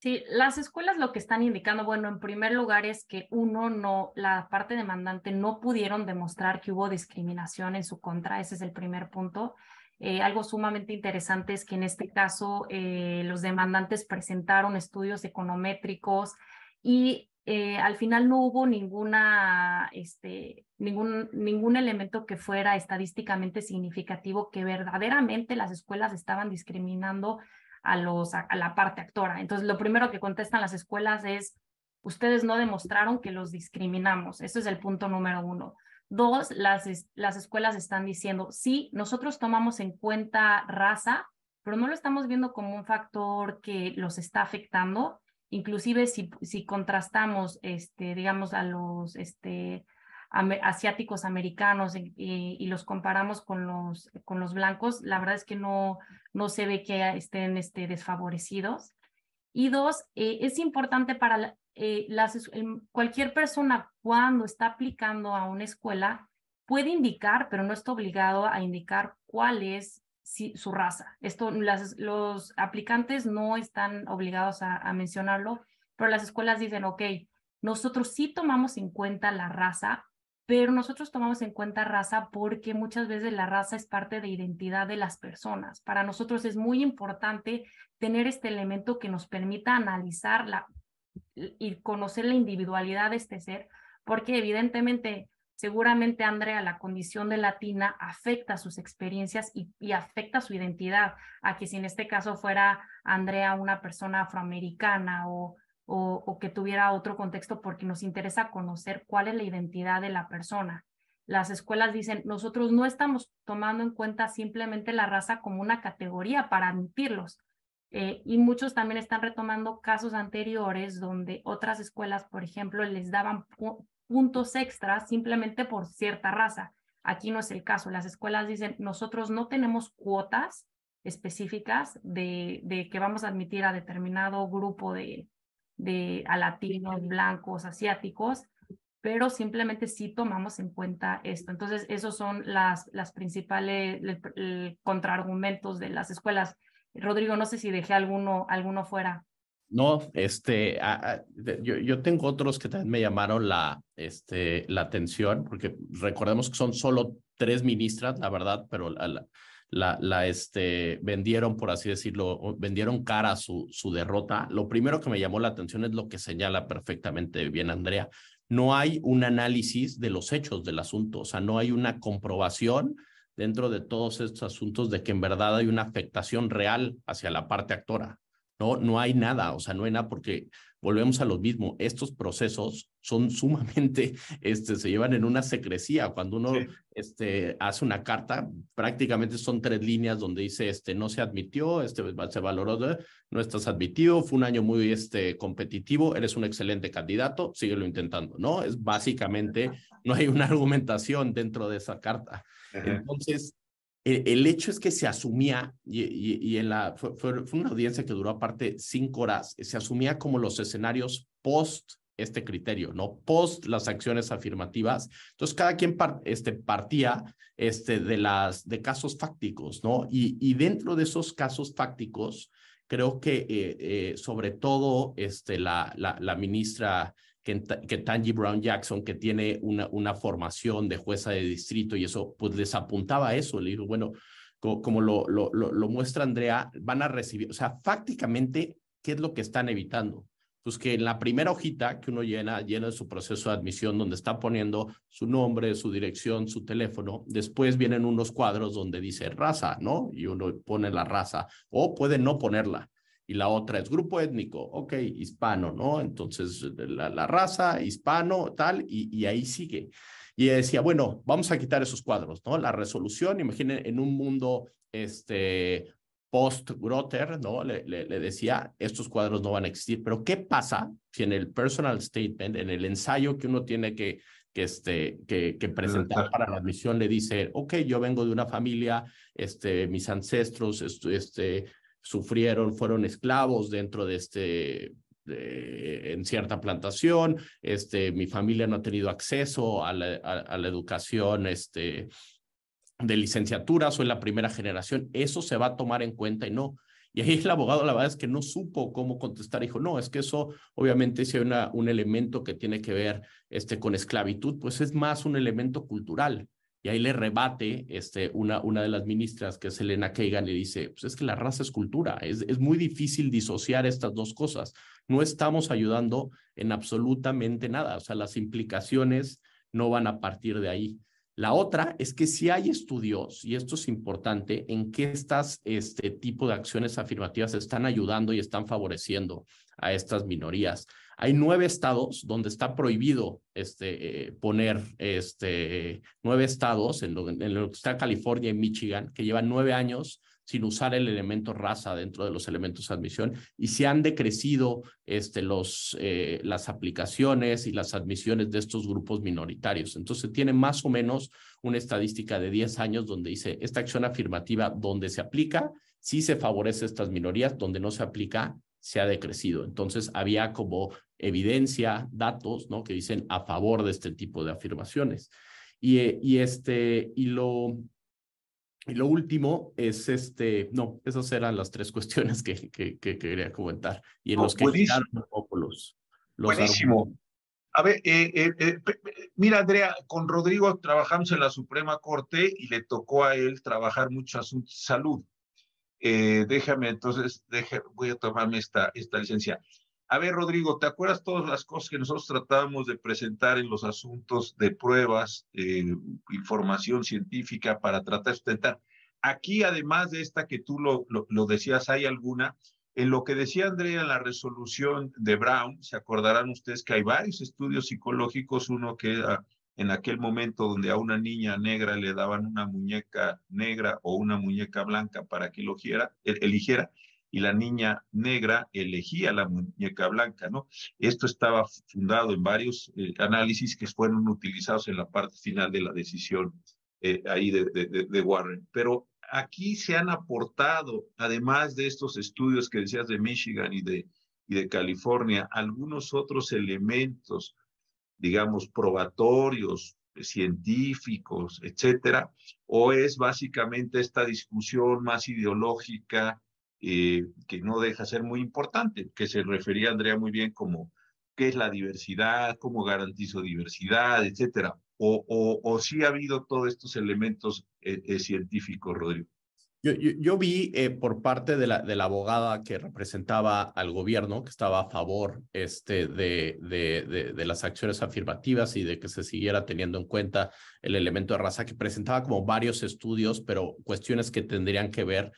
Sí, las escuelas lo que están indicando, bueno, en primer lugar es que uno no, la parte demandante no pudieron demostrar que hubo discriminación en su contra, ese es el primer punto. Eh, algo sumamente interesante es que en este caso eh, los demandantes presentaron estudios econométricos y eh, al final no hubo ninguna, este, ningún, ningún elemento que fuera estadísticamente significativo que verdaderamente las escuelas estaban discriminando a, los, a, la parte actora. Entonces, lo primero que contestan las escuelas es, ustedes no demostraron que los discriminamos. Eso es el punto número uno. Dos, las, las escuelas están diciendo, sí, nosotros tomamos en cuenta raza, pero no lo estamos viendo como un factor que los está afectando inclusive si, si contrastamos, este, digamos, a los este, asiáticos americanos y, los comparamos con los, con los blancos, la verdad es que no, no se ve que estén este, desfavorecidos. Y dos, eh, es importante para eh, las, cualquier persona cuando está aplicando a una escuela puede indicar, pero no está obligado a indicar cuál es su raza. Esto, las, los aplicantes no están obligados a, mencionarlo, pero las escuelas dicen, ok, nosotros sí tomamos en cuenta la raza, pero nosotros tomamos en cuenta raza porque muchas veces la raza es parte de identidad de las personas. Para nosotros es muy importante tener este elemento que nos permita analizar y conocer la individualidad de este ser, porque evidentemente seguramente Andrea, la condición de latina afecta sus experiencias y, afecta su identidad, a que si en este caso fuera Andrea una persona afroamericana o, o, que tuviera otro contexto, porque nos interesa conocer cuál es la identidad de la persona. Las escuelas dicen, nosotros no estamos tomando en cuenta simplemente la raza como una categoría para admitirlos. Eh, y muchos también están retomando casos anteriores donde otras escuelas, por ejemplo, les daban puntos extras simplemente por cierta raza. Aquí no es el caso. Las escuelas dicen, nosotros no tenemos cuotas específicas de, de que vamos a admitir a determinado grupo de, de a latinos, blancos, asiáticos, pero simplemente sí tomamos en cuenta esto. Entonces, esos son las, las principales contraargumentos de las escuelas. Rodrigo, no sé si dejé alguno, alguno fuera. No, este, yo, yo, tengo otros que también me llamaron la, este, la atención, porque recordemos que son solo tres ministras, la verdad, pero la, la, la, este, vendieron, por así decirlo, vendieron cara su, su derrota. Lo primero que me llamó la atención es lo que señala perfectamente bien Andrea. No hay un análisis de los hechos del asunto, o sea, no hay una comprobación dentro de todos estos asuntos de que en verdad hay una afectación real hacia la parte actora. No, no hay nada, o sea, no hay nada porque volvemos a lo mismo. Estos procesos son sumamente, este, se llevan en una secrecía. Cuando uno este, hace una carta, prácticamente son tres líneas donde dice, este, no se admitió, este, se valoró, no estás admitido, fue un año muy este, competitivo, eres un excelente candidato, síguelo intentando, ¿no? Es básicamente, no hay una argumentación dentro de esa carta. Entonces, el, hecho es que se asumía, y, en la, fue, una audiencia que duró aparte cinco horas, se asumía como los escenarios post este criterio, ¿no? Post las acciones afirmativas. Entonces, cada quien este, partía este, de, las, de casos fácticos, ¿no? Y, y dentro de esos casos fácticos, creo que eh, eh, sobre todo este, la, la, la ministra que, Tangi Brown Jackson, que tiene una, una formación de jueza de distrito y eso, pues les apuntaba a eso. Le dijo, bueno, como, lo, lo, lo, muestra Andrea, van a recibir, o sea, fácticamente, ¿qué es lo que están evitando? Pues que en la primera hojita que uno llena, llena su proceso de admisión, donde está poniendo su nombre, su dirección, su teléfono, después vienen unos cuadros donde dice raza, ¿no? Y uno pone la raza, o puede no ponerla y la otra es grupo étnico, ok, hispano, ¿no? Entonces, la, raza, hispano, tal, y, y, ahí sigue. Y decía, bueno, vamos a quitar esos cuadros, ¿no? La resolución, imaginen, en un mundo este, post-Grotter, ¿no? Le, le, le, decía, estos cuadros no van a existir, pero ¿qué pasa si en el personal statement, en el ensayo que uno tiene que, que, este, que, que presentar para la admisión, le dice, ok, yo vengo de una familia, este, mis ancestros, este, sufrieron, fueron esclavos dentro de este, en cierta plantación, este, mi familia no ha tenido acceso a la, a, la educación este, de licenciatura, soy la primera generación, eso se va a tomar en cuenta y no. Y ahí el abogado, la verdad es que no supo cómo contestar. Dijo, no, es que eso, obviamente, si hay una, un elemento que tiene que ver este, con esclavitud, pues es más un elemento cultural. Y ahí le rebate este, una, una de las ministras, que es Elena Kagan, le dice, pues es que la raza es cultura, es, es muy difícil disociar estas dos cosas. No estamos ayudando en absolutamente nada, o sea, las implicaciones no van a partir de ahí. La otra es que si hay estudios, y esto es importante, en qué estas este tipo de acciones afirmativas están ayudando y están favoreciendo a estas minorías. Hay nueve estados donde está prohibido este, eh, poner este, nueve estados, en lo, en lo que está California y Michigan, que llevan nueve años sin usar el elemento raza dentro de los elementos de admisión y se han decrecido este, los, eh, las aplicaciones y las admisiones de estos grupos minoritarios. Entonces tiene más o menos una estadística de 10 años donde dice esta acción afirmativa donde se aplica, sí se favorece a estas minorías, donde no se aplica, se ha decrecido. Entonces había como evidencia, datos, ¿no? Que dicen a favor de este tipo de afirmaciones. Y, eh, y, este, y lo, y lo último es este, no, esas eran las tres cuestiones que, que, que quería comentar. Y en los que buenísimo. un poco los, los buenísimo. A ver, eh, eh, eh, mira, Andrea, con Rodrigo trabajamos en la Suprema Corte y le tocó a él trabajar mucho asuntos de salud. déjame, entonces, deje, voy a tomarme esta, esta licencia. A ver, Rodrigo, ¿te acuerdas todas las cosas que nosotros tratábamos de presentar en los asuntos de pruebas, eh, información científica para tratar de sustentar? Aquí, además de esta que tú lo, lo, decías, hay alguna. En lo que decía Andrea en la resolución de Brown, se acordarán ustedes que hay varios estudios psicológicos, uno que era en aquel momento donde a una niña negra le daban una muñeca negra o una muñeca blanca para que eligiera, eligiera y la niña negra elegía la muñeca blanca, ¿no? Esto estaba fundado en varios eh, análisis que fueron utilizados en la parte final de la decisión eh, ahí de, de, Warren. Pero aquí se han aportado, además de estos estudios que decías de Michigan y de, y de California, algunos otros elementos, digamos, probatorios, científicos, etcétera, o es básicamente esta discusión más ideológica eh, que no deja ser muy importante, que se refería Andrea muy bien como qué es la diversidad, cómo garantizo diversidad, etcétera. O, o, o sí ha habido todos estos elementos eh, eh, científicos, Rodrigo. Yo, yo, yo vi eh, por parte de la, de la abogada que representaba al gobierno, que estaba a favor este, de, de, de, de, las acciones afirmativas y de que se siguiera teniendo en cuenta el elemento de raza, que presentaba como varios estudios, pero cuestiones que tendrían que ver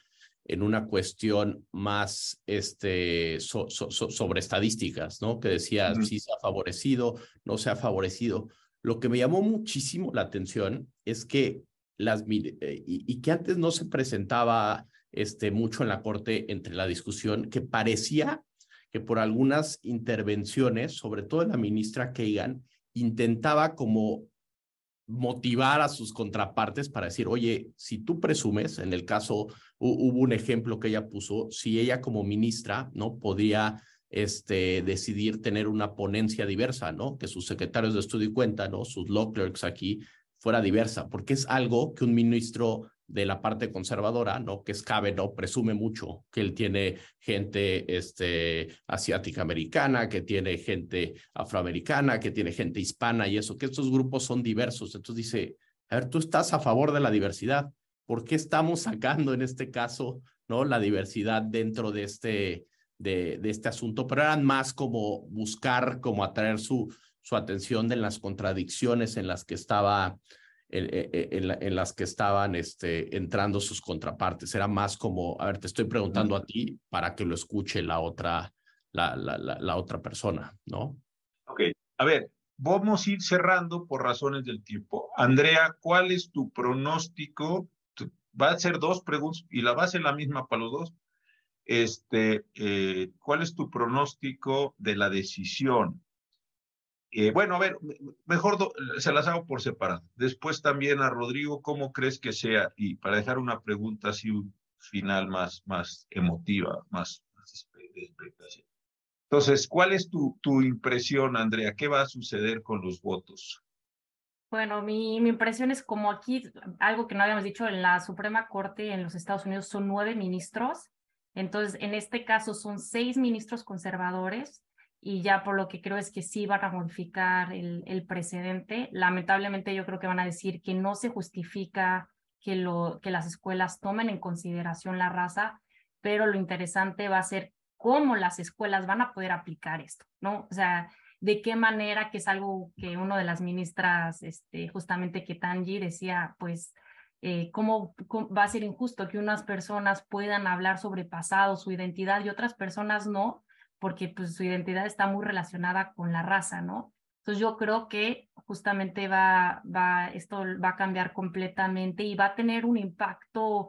en una cuestión más este, so, so, so, sobre estadísticas, ¿no? Que decía uh -huh. si se ha favorecido, no se ha favorecido. Lo que me llamó muchísimo la atención es que las eh, y, y, que antes no se presentaba este, mucho en la corte entre la discusión, que parecía que por algunas intervenciones, sobre todo la ministra Kagan, intentaba como motivar a sus contrapartes para decir, oye, si tú presumes, en el caso hubo un ejemplo que ella puso, si ella como ministra, ¿no? Podría este, decidir tener una ponencia diversa, ¿no? Que sus secretarios de estudio y cuenta, ¿no? Sus law clerks aquí fuera diversa, porque es algo que un ministro de la parte conservadora, ¿no? Que es cabe, ¿no? Presume mucho que él tiene gente este, asiática americana, que tiene gente afroamericana, que tiene gente hispana y eso, que estos grupos son diversos. Entonces dice, a ver, tú estás a favor de la diversidad. ¿Por qué estamos sacando en este caso, ¿no? La diversidad dentro de este, de, de este asunto, pero eran más como buscar, como atraer su, su atención de las contradicciones en las que estaba en, en, en, las que estaban este, entrando sus contrapartes. Era más como, a ver, te estoy preguntando a ti para que lo escuche la otra, la, la, la, la otra persona, ¿no? Ok, a ver, vamos a ir cerrando por razones del tiempo. Andrea, ¿cuál es tu pronóstico? Va a ser dos preguntas y la a ser la misma para los dos. Este, eh, ¿Cuál es tu pronóstico de la decisión eh, bueno, a ver, mejor se las hago por separado. Después también a Rodrigo, ¿cómo crees que sea? Y para dejar una pregunta así final más, más emotiva, más, más de expectación. Entonces, ¿cuál es tu, tu impresión, Andrea? ¿Qué va a suceder con los votos? Bueno, mi, impresión es como aquí, algo que no habíamos dicho, en la Suprema Corte en los Estados Unidos son nueve ministros. Entonces, en este caso son seis ministros conservadores y ya por lo que creo es que sí van a modificar el, precedente. Lamentablemente yo creo que van a decir que no se justifica que, que las escuelas tomen en consideración la raza, pero lo interesante va a ser cómo las escuelas van a poder aplicar esto, ¿no? O sea, de qué manera, que es algo que una de las ministras, este, justamente Ketanji decía, pues, eh, cómo, va a ser injusto que unas personas puedan hablar sobre pasado, su identidad y otras personas no, porque pues su identidad está muy relacionada con la raza, ¿no? Entonces yo creo que justamente va, va, esto va a cambiar completamente y va a tener un impacto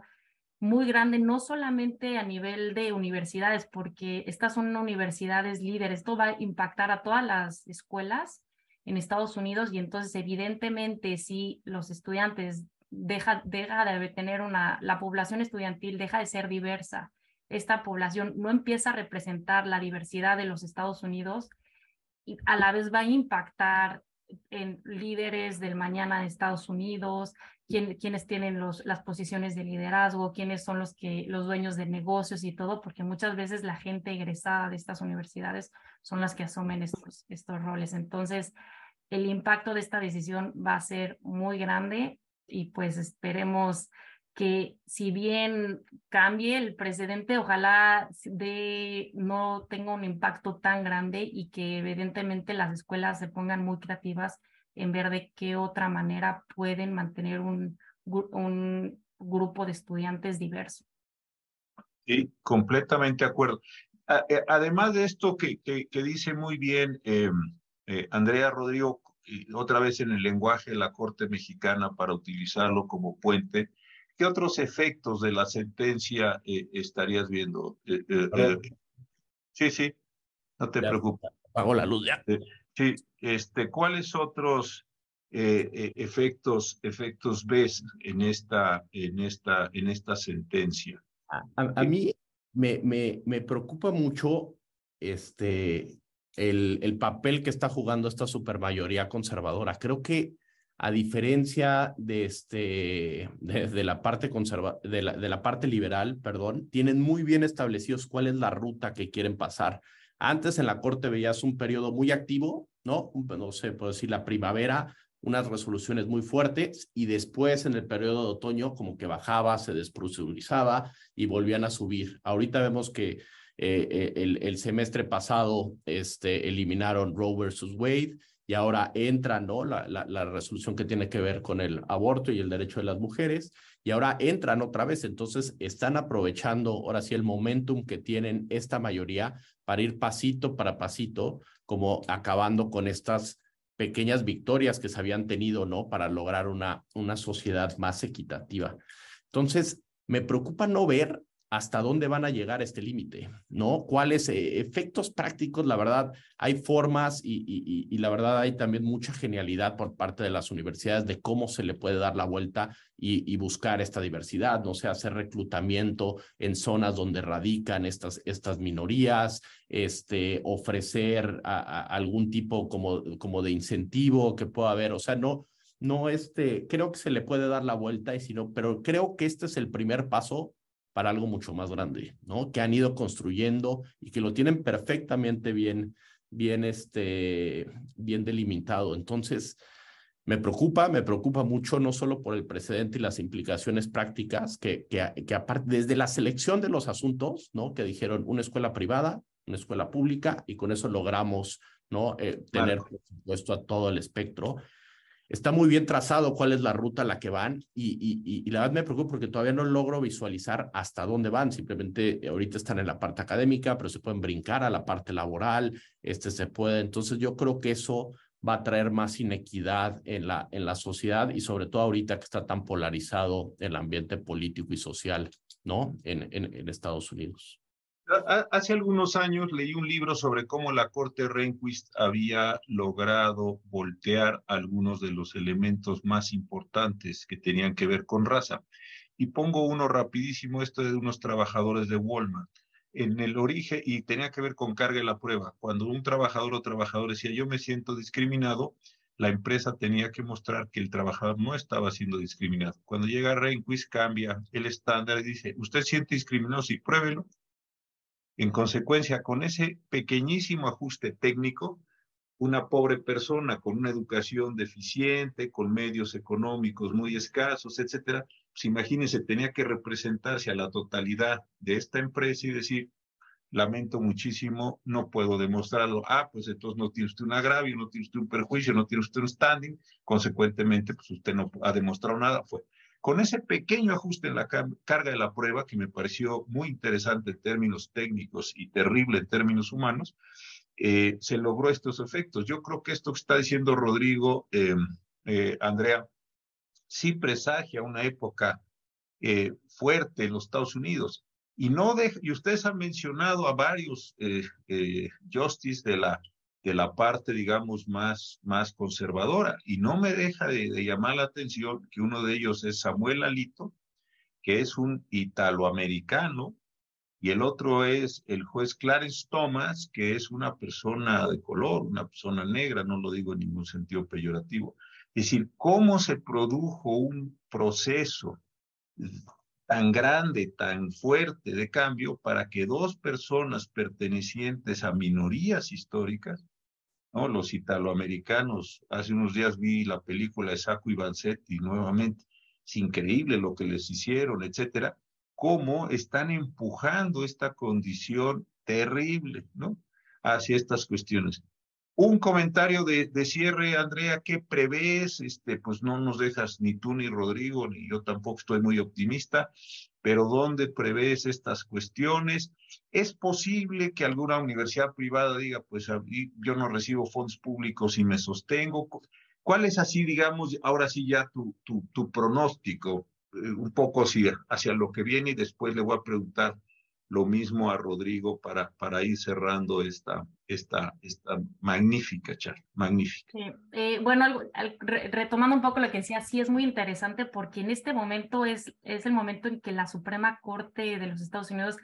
muy grande, no solamente a nivel de universidades, porque estas son universidades líderes, esto va a impactar a todas las escuelas en Estados Unidos y entonces evidentemente si los estudiantes deja, deja de tener una, la población estudiantil deja de ser diversa, esta población no empieza a representar la diversidad de los Estados Unidos y a la vez va a impactar en líderes del mañana de Estados Unidos, quienes tienen los, las posiciones de liderazgo, quiénes son los, que, los dueños de negocios y todo, porque muchas veces la gente egresada de estas universidades son las que asumen estos, estos roles. Entonces, el impacto de esta decisión va a ser muy grande y pues esperemos que si bien cambie el precedente, ojalá de, no tenga un impacto tan grande y que evidentemente las escuelas se pongan muy creativas en ver de qué otra manera pueden mantener un, un grupo de estudiantes diverso. Sí, completamente de acuerdo. Eh, además de esto que, que, dice muy bien em, eh, Andrea Rodrigo, otra vez en el lenguaje de la Corte Mexicana para utilizarlo como puente, ¿qué otros efectos de la sentencia eh, estarías viendo? sí, sí, no te preocupes. Apagó la luz ya. Sí, este, ¿cuáles otros eh, eh, efectos, efectos ves en esta, en esta, en esta sentencia? A, mí me, me, me, preocupa mucho este, el, el papel que está jugando esta supermayoría conservadora. Creo que a diferencia de, este, de, la parte conserva, de, la, de la parte liberal, perdón, tienen muy bien establecidos cuál es la ruta que quieren pasar. Antes en la Corte veías un periodo muy activo, ¿no? No sé, puedo decir la primavera, unas resoluciones muy fuertes y después en el periodo de otoño como que bajaba, se desproceduralizaba y volvían a subir. Ahorita vemos que eh, eh, el, el, semestre pasado este, eliminaron Roe versus Wade y ahora entra ¿no? La, la, resolución que tiene que ver con el aborto y el derecho de las mujeres y ahora entran otra vez. Entonces están aprovechando ahora sí el momentum que tienen esta mayoría para ir pasito para pasito, como acabando con estas pequeñas victorias que se habían tenido, ¿no? Para lograr una, una sociedad más equitativa. Entonces, me preocupa no ver hasta dónde van a llegar este límite, ¿no? ¿Cuáles eh, efectos prácticos? La verdad, hay formas y, y, la verdad hay también mucha genialidad por parte de las universidades de cómo se le puede dar la vuelta y, buscar esta diversidad, no sé, hacer reclutamiento en zonas donde radican estas, estas minorías, este, ofrecer a, a algún tipo como, como de incentivo que pueda haber, o sea, no, no, este, creo que se le puede dar la vuelta y si no, pero creo que este es el primer paso para algo mucho más grande, ¿no? Que han ido construyendo y que lo tienen perfectamente bien, bien, este, bien delimitado. Entonces, me preocupa, me preocupa mucho, no solo por el precedente y las implicaciones prácticas, que, que, que aparte, desde la selección de los asuntos, ¿no? Que dijeron una escuela privada, una escuela pública, y con eso logramos, ¿no? Eh, tener, por supuesto, a todo el espectro está muy bien trazado cuál es la ruta a la que van y, y, y, la verdad me preocupa porque todavía no logro visualizar hasta dónde van. Simplemente eh, ahorita están en la parte académica, pero se pueden brincar a la parte laboral, este se puede. Entonces yo creo que eso va a traer más inequidad en la, en la sociedad y sobre todo ahorita que está tan polarizado el ambiente político y social, ¿no? En, en, en Estados Unidos. Hace algunos años leí un libro sobre cómo la Corte Rehnquist había logrado voltear algunos de los elementos más importantes que tenían que ver con raza. Y pongo uno rapidísimo, esto de unos trabajadores de Walmart. En el origen, y tenía que ver con carga de la prueba. Cuando un trabajador o trabajador decía yo me siento discriminado, la empresa tenía que mostrar que el trabajador no estaba siendo discriminado. Cuando llega Rehnquist cambia el estándar y dice, usted siente discriminado, sí, pruébelo En consecuencia, con ese pequeñísimo ajuste técnico, una pobre persona con una educación deficiente, con medios económicos muy escasos, etcétera, pues imagínense, tenía que representarse a la totalidad de esta empresa y decir, lamento muchísimo, no puedo demostrarlo. Ah, pues entonces no tiene usted un agravio, no tiene usted un perjuicio, no tiene usted un standing, consecuentemente, pues usted no ha demostrado nada. Fue con ese pequeño ajuste en la carga de la prueba, que me pareció muy interesante en términos técnicos y terrible en términos humanos, eh, se logró estos efectos. Yo creo que esto que está diciendo Rodrigo, eh, eh, Andrea, sí presagia una época fuerte en los Estados Unidos. Y, no y ustedes han mencionado a varios justice de la, de la parte, digamos, más, más conservadora. Y no me deja de llamar la atención que uno de ellos es Samuel Alito, que es un italoamericano y el otro es el juez Clarence Thomas, que es una persona de color, una persona negra, no lo digo en ningún sentido peyorativo. Es decir, cómo se produjo un proceso tan grande, tan fuerte de cambio para que dos personas pertenecientes a minorías históricas, los italoamericanos, hace unos días vi la película de Sacco y Vanzetti nuevamente, es increíble lo que les hicieron, etcétera, cómo están empujando esta condición terrible, ¿no? Hacia estas cuestiones. Un comentario de, de, cierre, Andrea, ¿qué prevés? Este, pues no nos dejas ni tú ni Rodrigo, ni yo tampoco estoy muy optimista, pero ¿dónde prevés estas cuestiones? ¿Es posible que alguna universidad privada diga, pues yo no recibo fondos públicos y me sostengo? ¿Cuál es así, digamos, ahora sí ya tu, pronóstico? Eh, un poco hacia lo que viene y después le voy a preguntar lo mismo a Rodrigo para, para ir cerrando esta, esta, esta magnífica charla, magnífica. Eh, bueno, retomando un poco lo que decía, sí es muy interesante porque en este momento es, es el momento en que la Suprema Corte de los Estados Unidos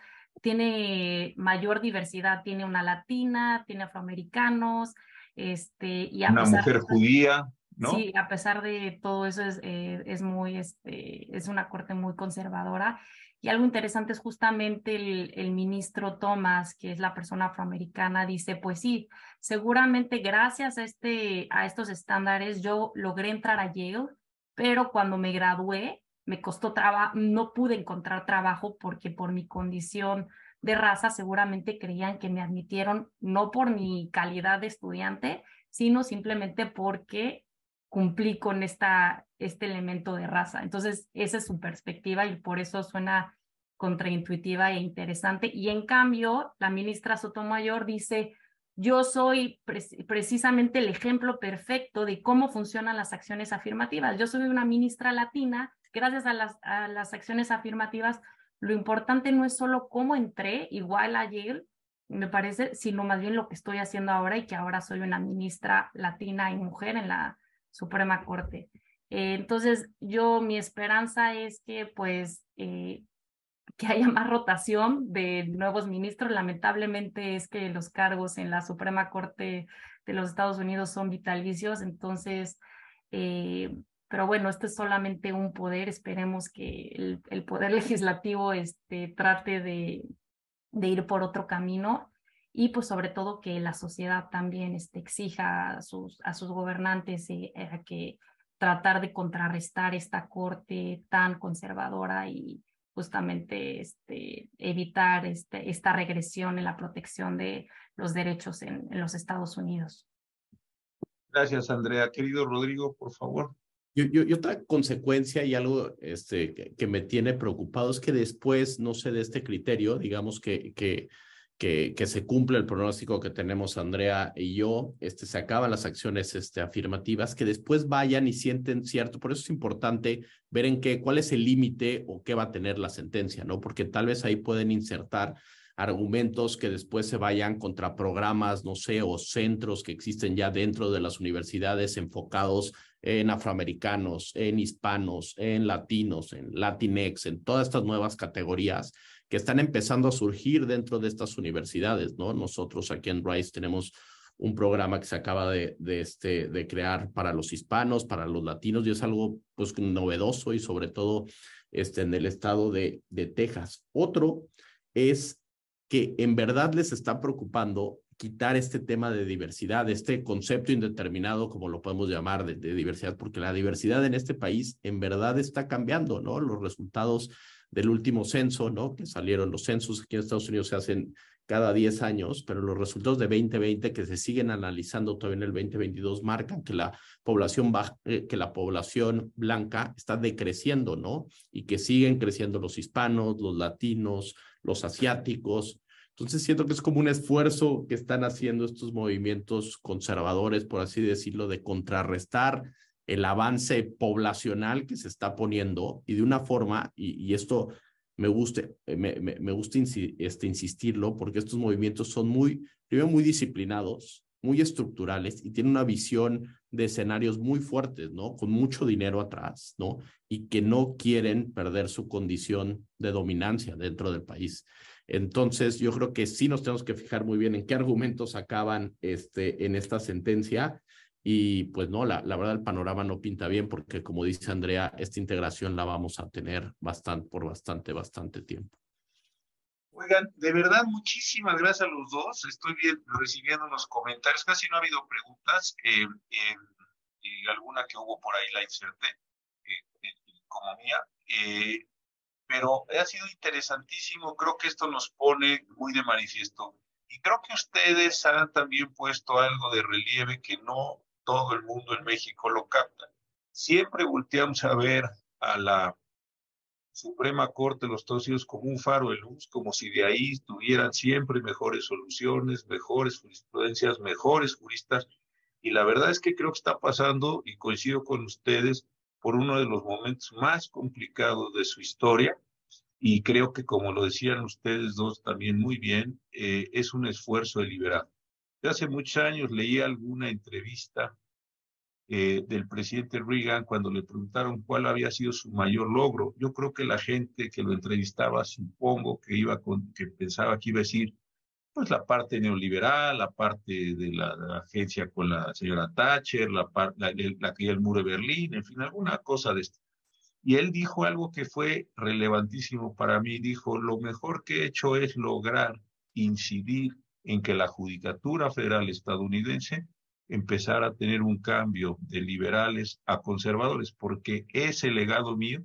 tiene mayor diversidad, tiene una latina, tiene afroamericanos, este, y una mujer judía. Sí, a pesar de todo eso es, eh, es muy, este, es una corte muy conservadora. Y algo interesante es justamente el, el, ministro Thomas, que es la persona afroamericana, dice, pues sí, seguramente gracias a, este, a estos estándares yo logré entrar a Yale, pero cuando me gradué me costó trabajo, no pude encontrar trabajo porque por mi condición de raza seguramente creían que me admitieron no por mi calidad de estudiante, sino simplemente porque cumplí con esta, este elemento de raza. Entonces, esa es su perspectiva y por eso suena contraintuitiva e interesante. Y en cambio, la ministra Sotomayor dice, yo soy precisamente el ejemplo perfecto de cómo funcionan las acciones afirmativas. Yo soy una ministra latina, gracias a las, a las acciones afirmativas, lo importante no es solo cómo entré, igual ayer, me parece, sino más bien lo que estoy haciendo ahora y que ahora soy una ministra latina y mujer en la Suprema Corte. Eh, entonces, yo mi esperanza es que pues eh, que haya más rotación de nuevos ministros. Lamentablemente es que los cargos en la Suprema Corte de los Estados Unidos son vitalicios, entonces, eh, pero bueno, este es solamente un poder. Esperemos que el, el poder legislativo este, trate de, de ir por otro camino y pues sobre todo que la sociedad también este, exija a sus, a sus gobernantes eh, que tratar de contrarrestar esta corte tan conservadora y justamente este, evitar este, esta regresión en la protección de los derechos en, en los Estados Unidos. Gracias, Andrea. Querido Rodrigo, por favor. Yo, yo, y otra consecuencia y algo este, que, que, me tiene preocupado es que después, no sé, de este criterio, digamos que, que que, se cumple el pronóstico que tenemos Andrea y yo, este, se acaban las acciones este, afirmativas, que después vayan y sienten cierto, por eso es importante ver en qué, cuál es el límite o qué va a tener la sentencia, ¿no? Porque tal vez ahí pueden insertar argumentos que después se vayan contra programas, no sé, o centros que existen ya dentro de las universidades enfocados en afroamericanos, en hispanos, en latinos, en latinex, en todas estas nuevas categorías que están empezando a surgir dentro de estas universidades, ¿no? Nosotros aquí en Rice tenemos un programa que se acaba de, este, crear para los hispanos, para los latinos, y es algo pues novedoso y sobre todo este, en el estado de, Texas. Otro es que en verdad les está preocupando quitar este tema de diversidad, este concepto indeterminado, como lo podemos llamar, de, diversidad, porque la diversidad en este país en verdad está cambiando, ¿no? Los resultados del último censo, ¿no? Que salieron los censos aquí en Estados Unidos se hacen cada 10 años, pero los resultados de 2020 que se siguen analizando todavía en el 2022 marcan que la población eh, que la población blanca está decreciendo, ¿no? Y que siguen creciendo los hispanos, los latinos, los asiáticos, entonces siento que es como un esfuerzo que están haciendo estos movimientos conservadores, por así decirlo, de contrarrestar el avance poblacional que se está poniendo y de una forma, y, esto me gusta, me, me, gusta este, insistirlo, porque estos movimientos son muy, primero muy disciplinados, muy estructurales y tienen una visión de escenarios muy fuertes, ¿no? Con mucho dinero atrás, ¿no? Y que no quieren perder su condición de dominancia dentro del país. Entonces, yo creo que sí nos tenemos que fijar muy bien en qué argumentos acaban este, en esta sentencia. Y pues no, la, la verdad el panorama no pinta bien porque como dice Andrea, esta integración la vamos a tener bastante, por bastante, bastante tiempo. Oigan, de verdad, muchísimas gracias a los dos. Estoy bien, recibiendo los comentarios. Casi no ha habido preguntas. Eh, y alguna que hubo por ahí la inserté, eh, en economía. Eh, pero ha sido interesantísimo, creo que esto nos pone muy de manifiesto. Y creo que ustedes han también puesto algo de relieve que no todo el mundo en México lo capta. Siempre volteamos a ver a la Suprema Corte de los Estados Unidos como un faro de luz, como si de ahí tuvieran siempre mejores soluciones, mejores jurisprudencias, mejores juristas. Y la verdad es que creo que está pasando, y coincido con ustedes, por uno de los momentos más complicados de su historia. Y creo que, como lo decían ustedes dos también muy bien, eh, es un esfuerzo deliberado. Hace muchos años leí alguna entrevista eh, del presidente Reagan cuando le preguntaron cuál había sido su mayor logro. Yo creo que la gente que lo entrevistaba, supongo que iba que pensaba que iba a decir, pues la parte neoliberal, la parte de la, agencia con la señora Thatcher, la, la, la, el muro de Berlín, en fin, alguna cosa de esto. Y él dijo algo que fue relevantísimo para mí, dijo, lo mejor que he hecho es lograr incidir en que la Judicatura Federal estadounidense empezara a tener un cambio de liberales a conservadores, porque ese legado mío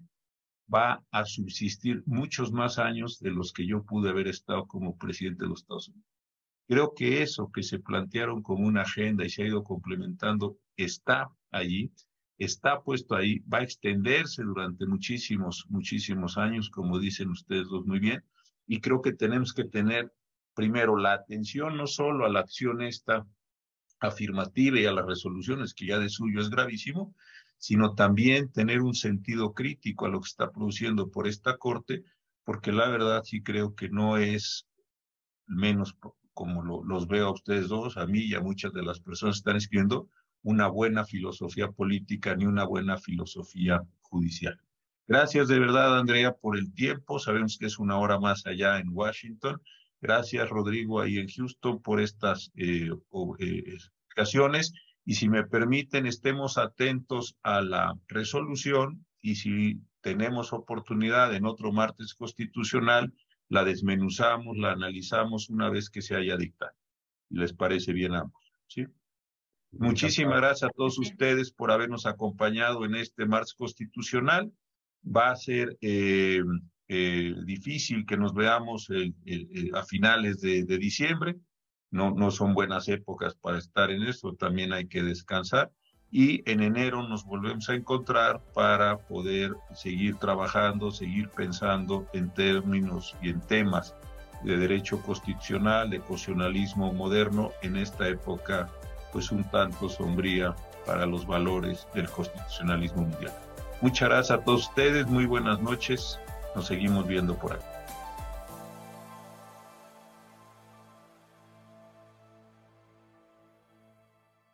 va a subsistir muchos más años de los que yo pude haber estado como presidente de los Estados Unidos. Creo que eso que se plantearon como una agenda y se ha ido complementando está allí, está puesto ahí, va a extenderse durante muchísimos, muchísimos años, como dicen ustedes dos muy bien, y creo que tenemos que tener primero la atención no solo a la acción esta afirmativa y a las resoluciones, que ya de suyo es gravísimo, sino también tener un sentido crítico a lo que está produciendo por esta Corte, porque la verdad sí creo que no es menos como los veo a ustedes dos, a mí y a muchas de las personas que están escribiendo, una buena filosofía política ni una buena filosofía judicial. Gracias de verdad, Andrea, por el tiempo. Sabemos que es una hora más allá en Washington. Gracias, Rodrigo, ahí en Houston, por estas eh, eh, explicaciones y si me permiten, estemos atentos a la resolución y si tenemos oportunidad en otro martes constitucional, la desmenuzamos, la analizamos una vez que se haya dictado. ¿Les parece bien a ambos? ¿Sí? Muchísimas gracias a todos ustedes por habernos acompañado en este martes constitucional. Va a ser eh, eh, difícil que nos veamos a finales de diciembre no, no son buenas épocas para estar en eso, también hay que descansar. Y en enero nos volvemos a encontrar para poder seguir trabajando, seguir pensando en términos y en temas de derecho constitucional, de constitucionalismo moderno en esta época pues un tanto sombría para los valores del constitucionalismo mundial. Muchas gracias a todos ustedes, muy buenas noches, nos seguimos viendo por aquí.